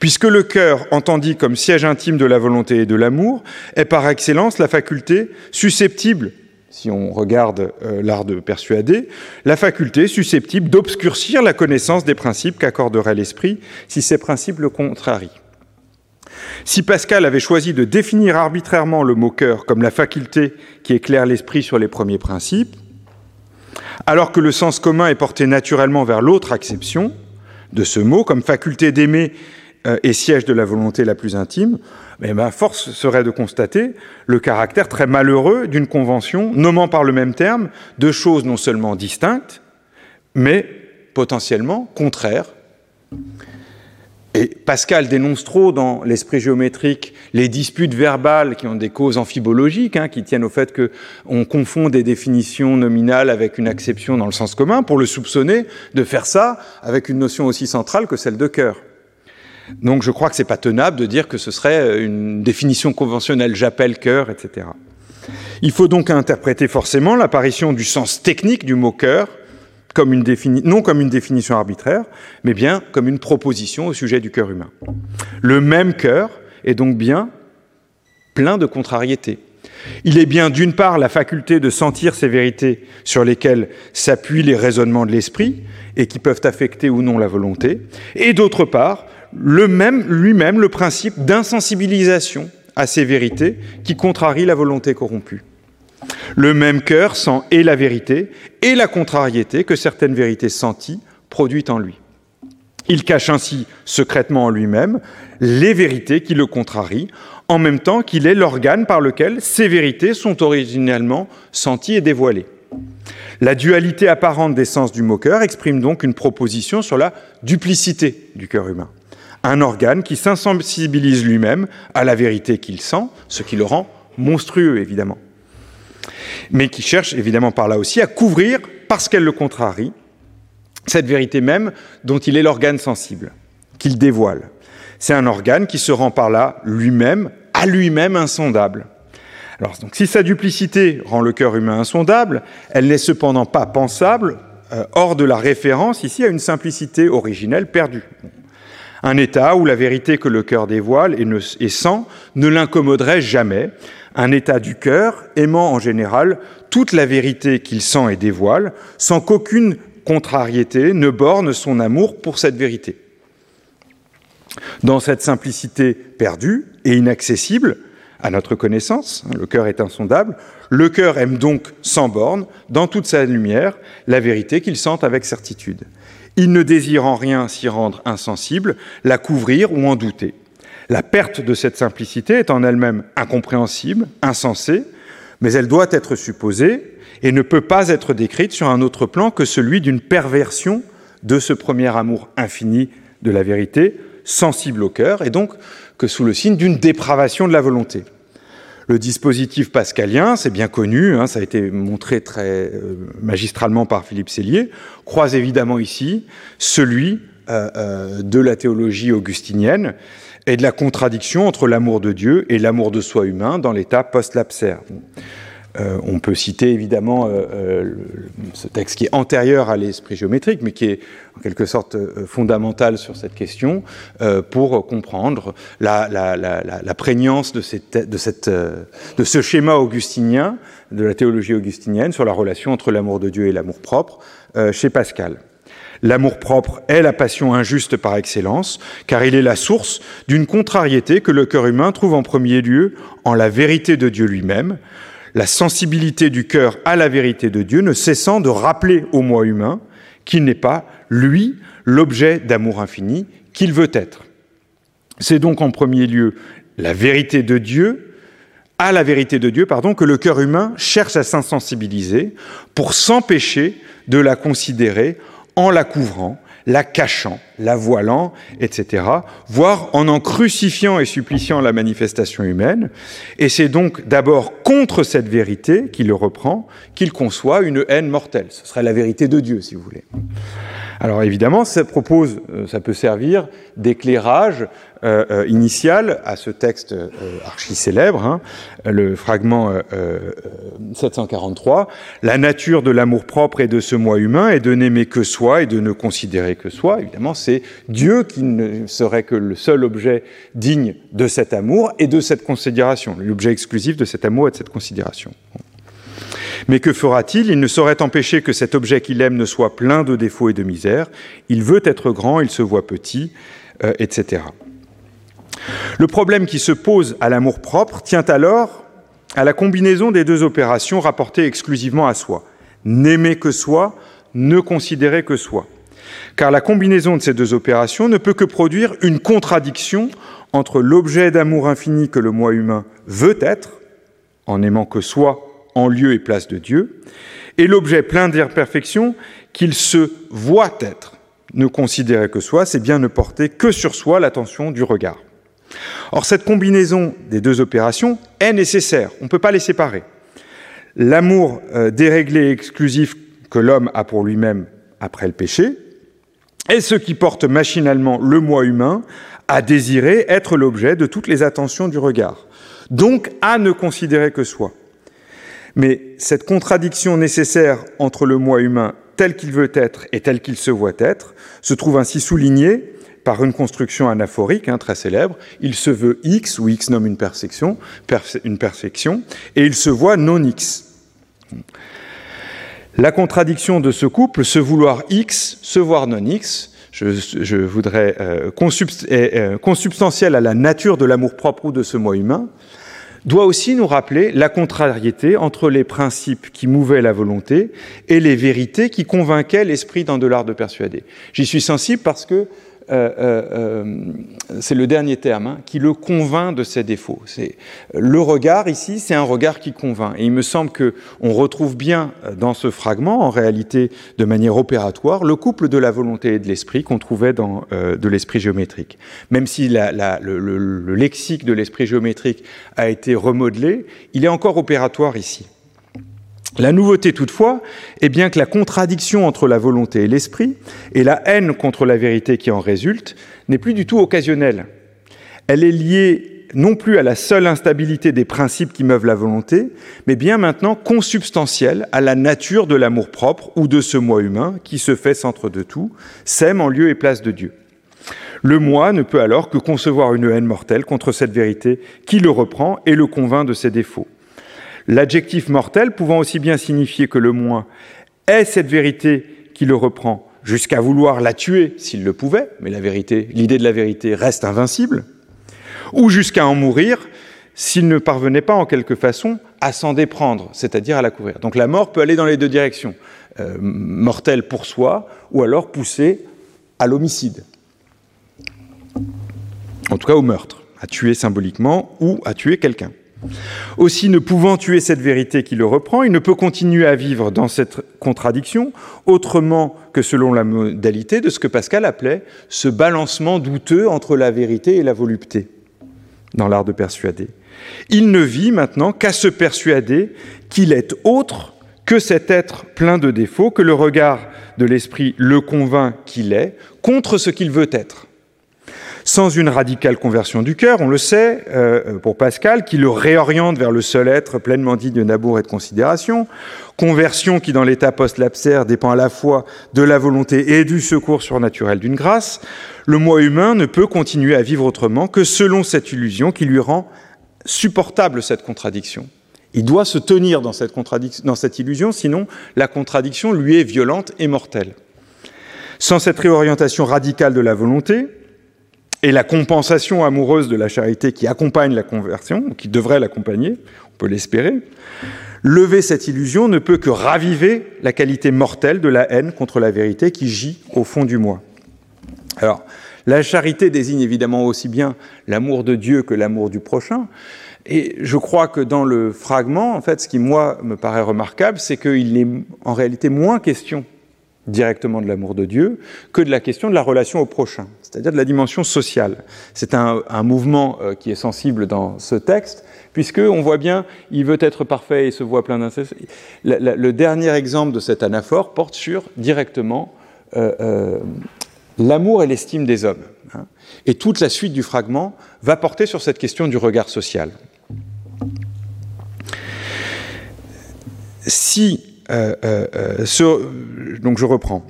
Puisque le cœur, entendu comme siège intime de la volonté et de l'amour, est par excellence la faculté susceptible, si on regarde euh, l'art de persuader, la faculté susceptible d'obscurcir la connaissance des principes qu'accorderait l'esprit si ces principes le contrarient. Si Pascal avait choisi de définir arbitrairement le mot cœur comme la faculté qui éclaire l'esprit sur les premiers principes, alors que le sens commun est porté naturellement vers l'autre acception de ce mot comme faculté d'aimer et siège de la volonté la plus intime, mais ma force serait de constater le caractère très malheureux d'une convention nommant par le même terme deux choses non seulement distinctes, mais potentiellement contraires et Pascal dénonce trop dans l'esprit géométrique les disputes verbales qui ont des causes amphibologiques, hein, qui tiennent au fait qu'on confond des définitions nominales avec une acception dans le sens commun, pour le soupçonner de faire ça avec une notion aussi centrale que celle de cœur. Donc je crois que c'est pas tenable de dire que ce serait une définition conventionnelle, j'appelle cœur, etc. Il faut donc interpréter forcément l'apparition du sens technique du mot cœur comme une non comme une définition arbitraire, mais bien comme une proposition au sujet du cœur humain. Le même cœur est donc bien plein de contrariétés. Il est bien d'une part la faculté de sentir ces vérités sur lesquelles s'appuient les raisonnements de l'esprit et qui peuvent affecter ou non la volonté, et d'autre part lui-même le principe d'insensibilisation à ces vérités qui contrarient la volonté corrompue. Le même cœur sent et la vérité et la contrariété que certaines vérités senties produisent en lui. Il cache ainsi secrètement en lui-même les vérités qui le contrarient, en même temps qu'il est l'organe par lequel ces vérités sont originellement senties et dévoilées. La dualité apparente des sens du mot cœur exprime donc une proposition sur la duplicité du cœur humain. Un organe qui s'insensibilise lui-même à la vérité qu'il sent, ce qui le rend monstrueux évidemment mais qui cherche évidemment par là aussi à couvrir, parce qu'elle le contrarie, cette vérité même dont il est l'organe sensible, qu'il dévoile. C'est un organe qui se rend par là lui-même, à lui-même insondable. Alors, donc, si sa duplicité rend le cœur humain insondable, elle n'est cependant pas pensable euh, hors de la référence ici à une simplicité originelle perdue. Un état où la vérité que le cœur dévoile et, sent ne l'incommoderait jamais, un état du cœur aimant en général toute la vérité qu'il sent et dévoile, sans qu'aucune contrariété ne borne son amour pour cette vérité. Dans cette simplicité perdue et inaccessible à notre connaissance, hein, le cœur est insondable, le cœur aime donc sans borne, dans toute sa lumière, la vérité qu'il sent avec certitude. Il ne désire en rien s'y rendre insensible, la couvrir ou en douter. La perte de cette simplicité est en elle-même incompréhensible, insensée, mais elle doit être supposée et ne peut pas être décrite sur un autre plan que celui d'une perversion de ce premier amour infini de la vérité, sensible au cœur, et donc que sous le signe d'une dépravation de la volonté. Le dispositif pascalien, c'est bien connu, hein, ça a été montré très euh, magistralement par Philippe Sellier, croise évidemment ici celui euh, euh, de la théologie augustinienne, et de la contradiction entre l'amour de Dieu et l'amour de soi humain dans l'état post-lapsaire. Euh, on peut citer évidemment euh, euh, ce texte qui est antérieur à l'esprit géométrique, mais qui est en quelque sorte fondamental sur cette question pour comprendre la, prégnance de, de, ce schéma augustinien, de la théologie augustinienne, sur la relation entre l'amour de Dieu et l'amour propre chez Pascal. L'amour-propre est la passion injuste par excellence, car il est la source d'une contrariété que le cœur humain trouve en premier lieu en la vérité de Dieu lui-même, la sensibilité du cœur à la vérité de Dieu ne cessant de rappeler au moi humain qu'il n'est pas, lui, l'objet d'amour infini qu'il veut être. C'est donc en premier lieu la vérité de Dieu, à la vérité de Dieu, pardon, que le cœur humain cherche à s'insensibiliser pour s'empêcher de la considérer en la couvrant, la cachant la voilant, etc., voire en en crucifiant et suppliciant la manifestation humaine. Et c'est donc d'abord contre cette vérité qu'il le reprend qu'il conçoit une haine mortelle. Ce serait la vérité de Dieu, si vous voulez. Alors évidemment, ça propose, euh, ça peut servir d'éclairage euh, euh, initial à ce texte archi célèbre, hein, le fragment 743. La nature de l'amour propre et de ce moi humain est de n'aimer que soi et de ne considérer que soi. Évidemment, c'est Dieu qui ne serait que le seul objet digne de cet amour et de cette considération, l'objet exclusif de cet amour et de cette considération. Mais que fera-t-il? Il ne saurait empêcher que cet objet qu'il aime ne soit plein de défauts et de misère. Il veut être grand, il se voit petit, euh, etc. Le problème qui se pose à l'amour-propre tient alors à la combinaison des deux opérations rapportées exclusivement à soi. N'aimer que soi, ne considérer que soi. Car la combinaison de ces deux opérations ne peut que produire une contradiction entre l'objet d'amour infini que le moi humain veut être, en aimant que soi en lieu et place de Dieu, et l'objet plein d'imperfection qu'il se voit être. Ne considérer que soi, c'est bien ne porter que sur soi l'attention du regard. Or, cette combinaison des deux opérations est nécessaire, on ne peut pas les séparer. L'amour euh, déréglé et exclusif que l'homme a pour lui-même après le péché est ce qui porte machinalement le moi humain à désirer être l'objet de toutes les attentions du regard, donc à ne considérer que soi. Mais cette contradiction nécessaire entre le moi humain tel qu'il veut être et tel qu'il se voit être se trouve ainsi soulignée par une construction anaphorique hein, très célèbre. Il se veut X, ou X nomme une perfection, et il se voit non X. La contradiction de ce couple, se vouloir X, se voir non X, je, voudrais euh, euh, consubstantiel à la nature de l'amour propre ou de ce moi humain, doit aussi nous rappeler la contrariété entre les principes qui mouvaient la volonté et les vérités qui convainquaient l'esprit dans de l'art de persuader. J'y suis sensible parce que c'est le dernier terme, hein, qui le convainc de ses défauts. C'est le regard ici, c'est un regard qui convainc. Et il me semble que on retrouve bien dans ce fragment, en réalité, de manière opératoire, le couple de la volonté et de l'esprit qu'on trouvait dans de l'esprit géométrique. Même si le lexique de l'esprit géométrique a été remodelé, il est encore opératoire ici. La nouveauté toutefois est bien que la contradiction entre la volonté et l'esprit et la haine contre la vérité qui en résulte n'est plus du tout occasionnelle. Elle est liée non plus à la seule instabilité des principes qui meuvent la volonté, mais bien maintenant consubstantielle à la nature de l'amour-propre ou de ce moi humain qui se fait centre de tout, s'aime en lieu et place de Dieu. Le moi ne peut alors que concevoir une haine mortelle contre cette vérité qui le reprend et le convainc de ses défauts. L'adjectif mortel pouvant aussi bien signifier que le moins est cette vérité qui le reprend, jusqu'à vouloir la tuer s'il le pouvait, mais la vérité, l'idée de la vérité reste invincible, ou jusqu'à en mourir s'il ne parvenait pas en quelque façon à s'en déprendre, c'est-à-dire à la couvrir. Donc la mort peut aller dans les deux directions, euh, mortelle pour soi, ou alors pousser à l'homicide, en tout cas au meurtre, à tuer symboliquement ou à tuer quelqu'un. Aussi, ne pouvant tuer cette vérité qui le reprend, il ne peut continuer à vivre dans cette contradiction autrement que selon la modalité de ce que Pascal appelait ce balancement douteux entre la vérité et la volupté dans l'art de persuader. Il ne vit maintenant qu'à se persuader qu'il est autre que cet être plein de défauts, que le regard de l'esprit le convainc qu'il est, contre ce qu'il veut être sans une radicale conversion du cœur, on le sait, euh, pour Pascal, qui le réoriente vers le seul être pleinement digne d'amour et de considération, conversion qui, dans l'état post-lapsaire, dépend à la fois de la volonté et du secours surnaturel d'une grâce, le moi humain ne peut continuer à vivre autrement que selon cette illusion qui lui rend supportable cette contradiction. Il doit se tenir dans cette, dans cette illusion, sinon la contradiction lui est violente et mortelle. Sans cette réorientation radicale de la volonté, et la compensation amoureuse de la charité qui accompagne la conversion, ou qui devrait l'accompagner, on peut l'espérer, lever cette illusion ne peut que raviver la qualité mortelle de la haine contre la vérité qui gît au fond du moi. Alors, la charité désigne évidemment aussi bien l'amour de Dieu que l'amour du prochain. Et je crois que dans le fragment, en fait, ce qui, moi, me paraît remarquable, c'est qu'il est en réalité moins question directement de l'amour de Dieu que de la question de la relation au prochain, c'est-à-dire de la dimension sociale. C'est un, mouvement euh, qui est sensible dans ce texte, puisque on voit bien, il veut être parfait et se voit plein d'inceste. Le dernier exemple de cet anaphore porte sur directement euh, euh, l'amour et l'estime des hommes. Hein. Et toute la suite du fragment va porter sur cette question du regard social. Si euh, euh, euh, donc je reprends.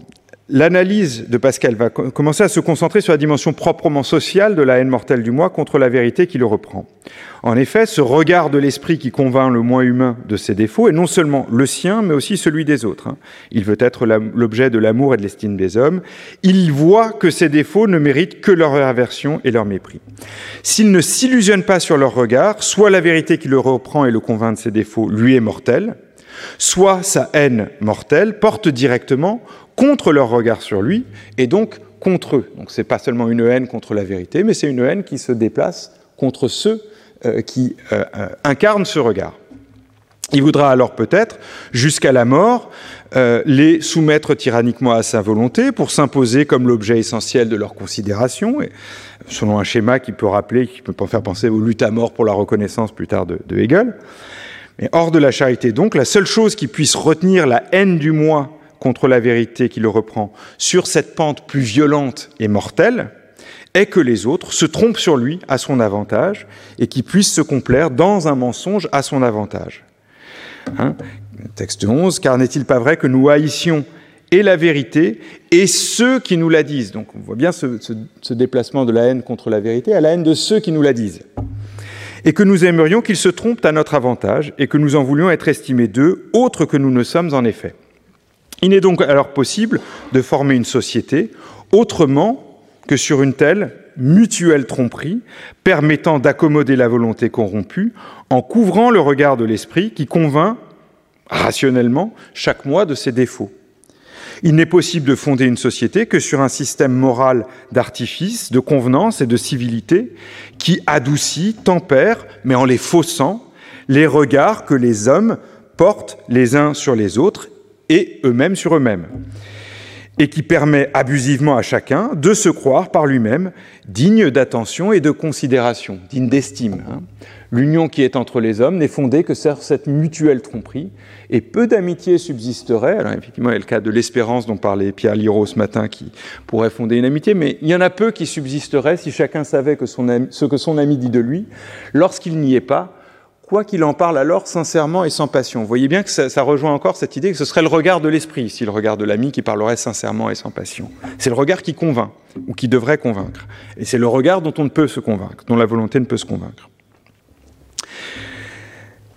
L'analyse de Pascal va commencer à se concentrer sur la dimension proprement sociale de la haine mortelle du moi contre la vérité qui le reprend. En effet, ce regard de l'esprit qui convainc le moins humain de ses défauts est non seulement le sien, mais aussi celui des autres. Hein. Il veut être l'objet de l'amour et de l'estime des hommes. Il voit que ces défauts ne méritent que leur aversion et leur mépris. S'il ne s'illusionne pas sur leur regard, soit la vérité qui le reprend et le convainc de ses défauts lui est mortelle, soit sa haine mortelle porte directement contre leur regard sur lui et donc contre eux. Donc ce n'est pas seulement une haine contre la vérité, mais c'est une haine qui se déplace contre ceux euh, qui euh, euh, incarnent ce regard. Il voudra alors peut-être, jusqu'à la mort, les soumettre tyranniquement à sa volonté pour s'imposer comme l'objet essentiel de leur considération, selon un schéma qui peut rappeler, qui peut faire penser aux luttes à mort pour la reconnaissance plus tard de Hegel. Mais hors de la charité, donc, la seule chose qui puisse retenir la haine du moi contre la vérité qui le reprend sur cette pente plus violente et mortelle, est que les autres se trompent sur lui à son avantage et qu'ils puissent se complaire dans un mensonge à son avantage. Hein? Texte 11, car n'est-il pas vrai que nous haïssions et la vérité et ceux qui nous la disent? Donc on voit bien ce, ce déplacement de la haine contre la vérité à la haine de ceux qui nous la disent et que nous aimerions qu'ils se trompent à notre avantage et que nous en voulions être estimés d'eux, autres que nous ne sommes en effet. Il est donc alors possible de former une société autrement que sur une telle mutuelle tromperie permettant d'accommoder la volonté corrompue en couvrant le regard de l'esprit qui convainc rationnellement chaque mois de ses défauts. Il n'est possible de fonder une société que sur un système moral d'artifice, de convenance et de civilité qui adoucit, tempère, mais en les faussant, les regards que les hommes portent les uns sur les autres et eux-mêmes sur eux-mêmes, et qui permet abusivement à chacun de se croire par lui-même digne d'attention et de considération, digne d'estime. Hein. L'union qui est entre les hommes n'est fondée que sur cette mutuelle tromperie, et peu d'amitié subsisterait. Alors effectivement, il y a le cas de l'espérance dont parlait Pierre Liraud ce matin, qui pourrait fonder une amitié, mais il y en a peu qui subsisteraient si chacun savait que ce que son ami dit de lui, lorsqu'il n'y est pas, quoi qu'il en parle alors sincèrement et sans passion. Vous voyez bien que ça, rejoint encore cette idée que ce serait le regard de l'esprit, si le regard de l'ami qui parlerait sincèrement et sans passion. C'est le regard qui convainc, ou qui devrait convaincre. Et c'est le regard dont on ne peut se convaincre, dont la volonté ne peut se convaincre.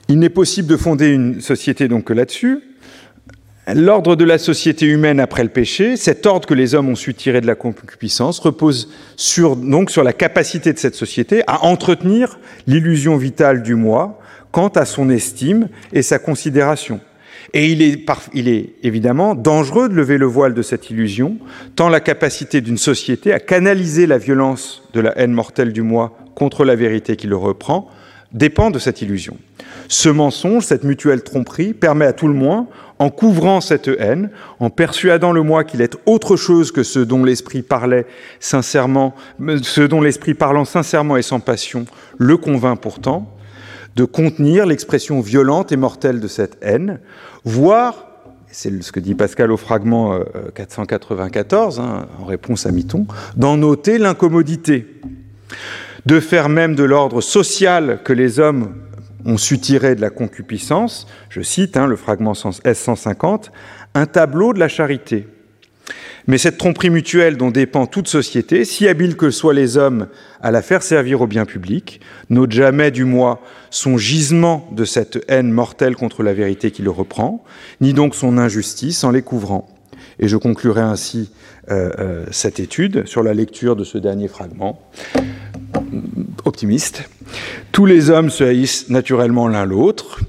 Il n'est possible de fonder une société donc que là-dessus. L'ordre de la société humaine après le péché, cet ordre que les hommes ont su tirer de la concupiscence, repose sur, donc sur la capacité de cette société à entretenir l'illusion vitale du moi quant à son estime et sa considération. Et il est, il est, évidemment dangereux de lever le voile de cette illusion, tant la capacité d'une société à canaliser la violence de la haine mortelle du moi contre la vérité qui le reprend dépend de cette illusion. Ce mensonge, cette mutuelle tromperie, permet à tout le moins, en couvrant cette haine, en persuadant le moi qu'il est autre chose que ce dont l'esprit parlait parlant sincèrement et sans passion le convainc pourtant, de contenir l'expression violente et mortelle de cette haine, voire c'est ce que dit Pascal au fragment 494, euh, hein, en réponse à Miton, d'en noter l'incommodité, de faire même de l'ordre social que les hommes ont su tirer de la concupiscence, je cite hein, le fragment S150, un tableau de la charité. Mais cette tromperie mutuelle dont dépend toute société, si habile que soient les hommes à la faire servir au bien public, n'ôte jamais du moi son gisement de cette haine mortelle contre la vérité qui le reprend, ni donc son injustice en les couvrant. Et je conclurai ainsi euh, euh, cette étude sur la lecture de ce dernier fragment optimiste. Tous les hommes se haïssent naturellement l'un l'autre.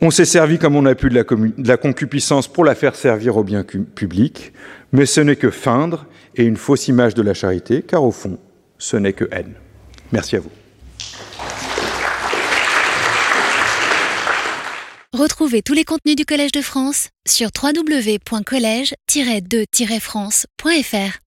On s'est servi comme on a pu de la, concupiscence pour la faire servir au bien public, mais ce n'est que feindre et une fausse image de la charité, car au fond, ce n'est que haine. Merci à vous. Retrouvez tous les contenus du Collège de France sur www.colège-2-france.fr.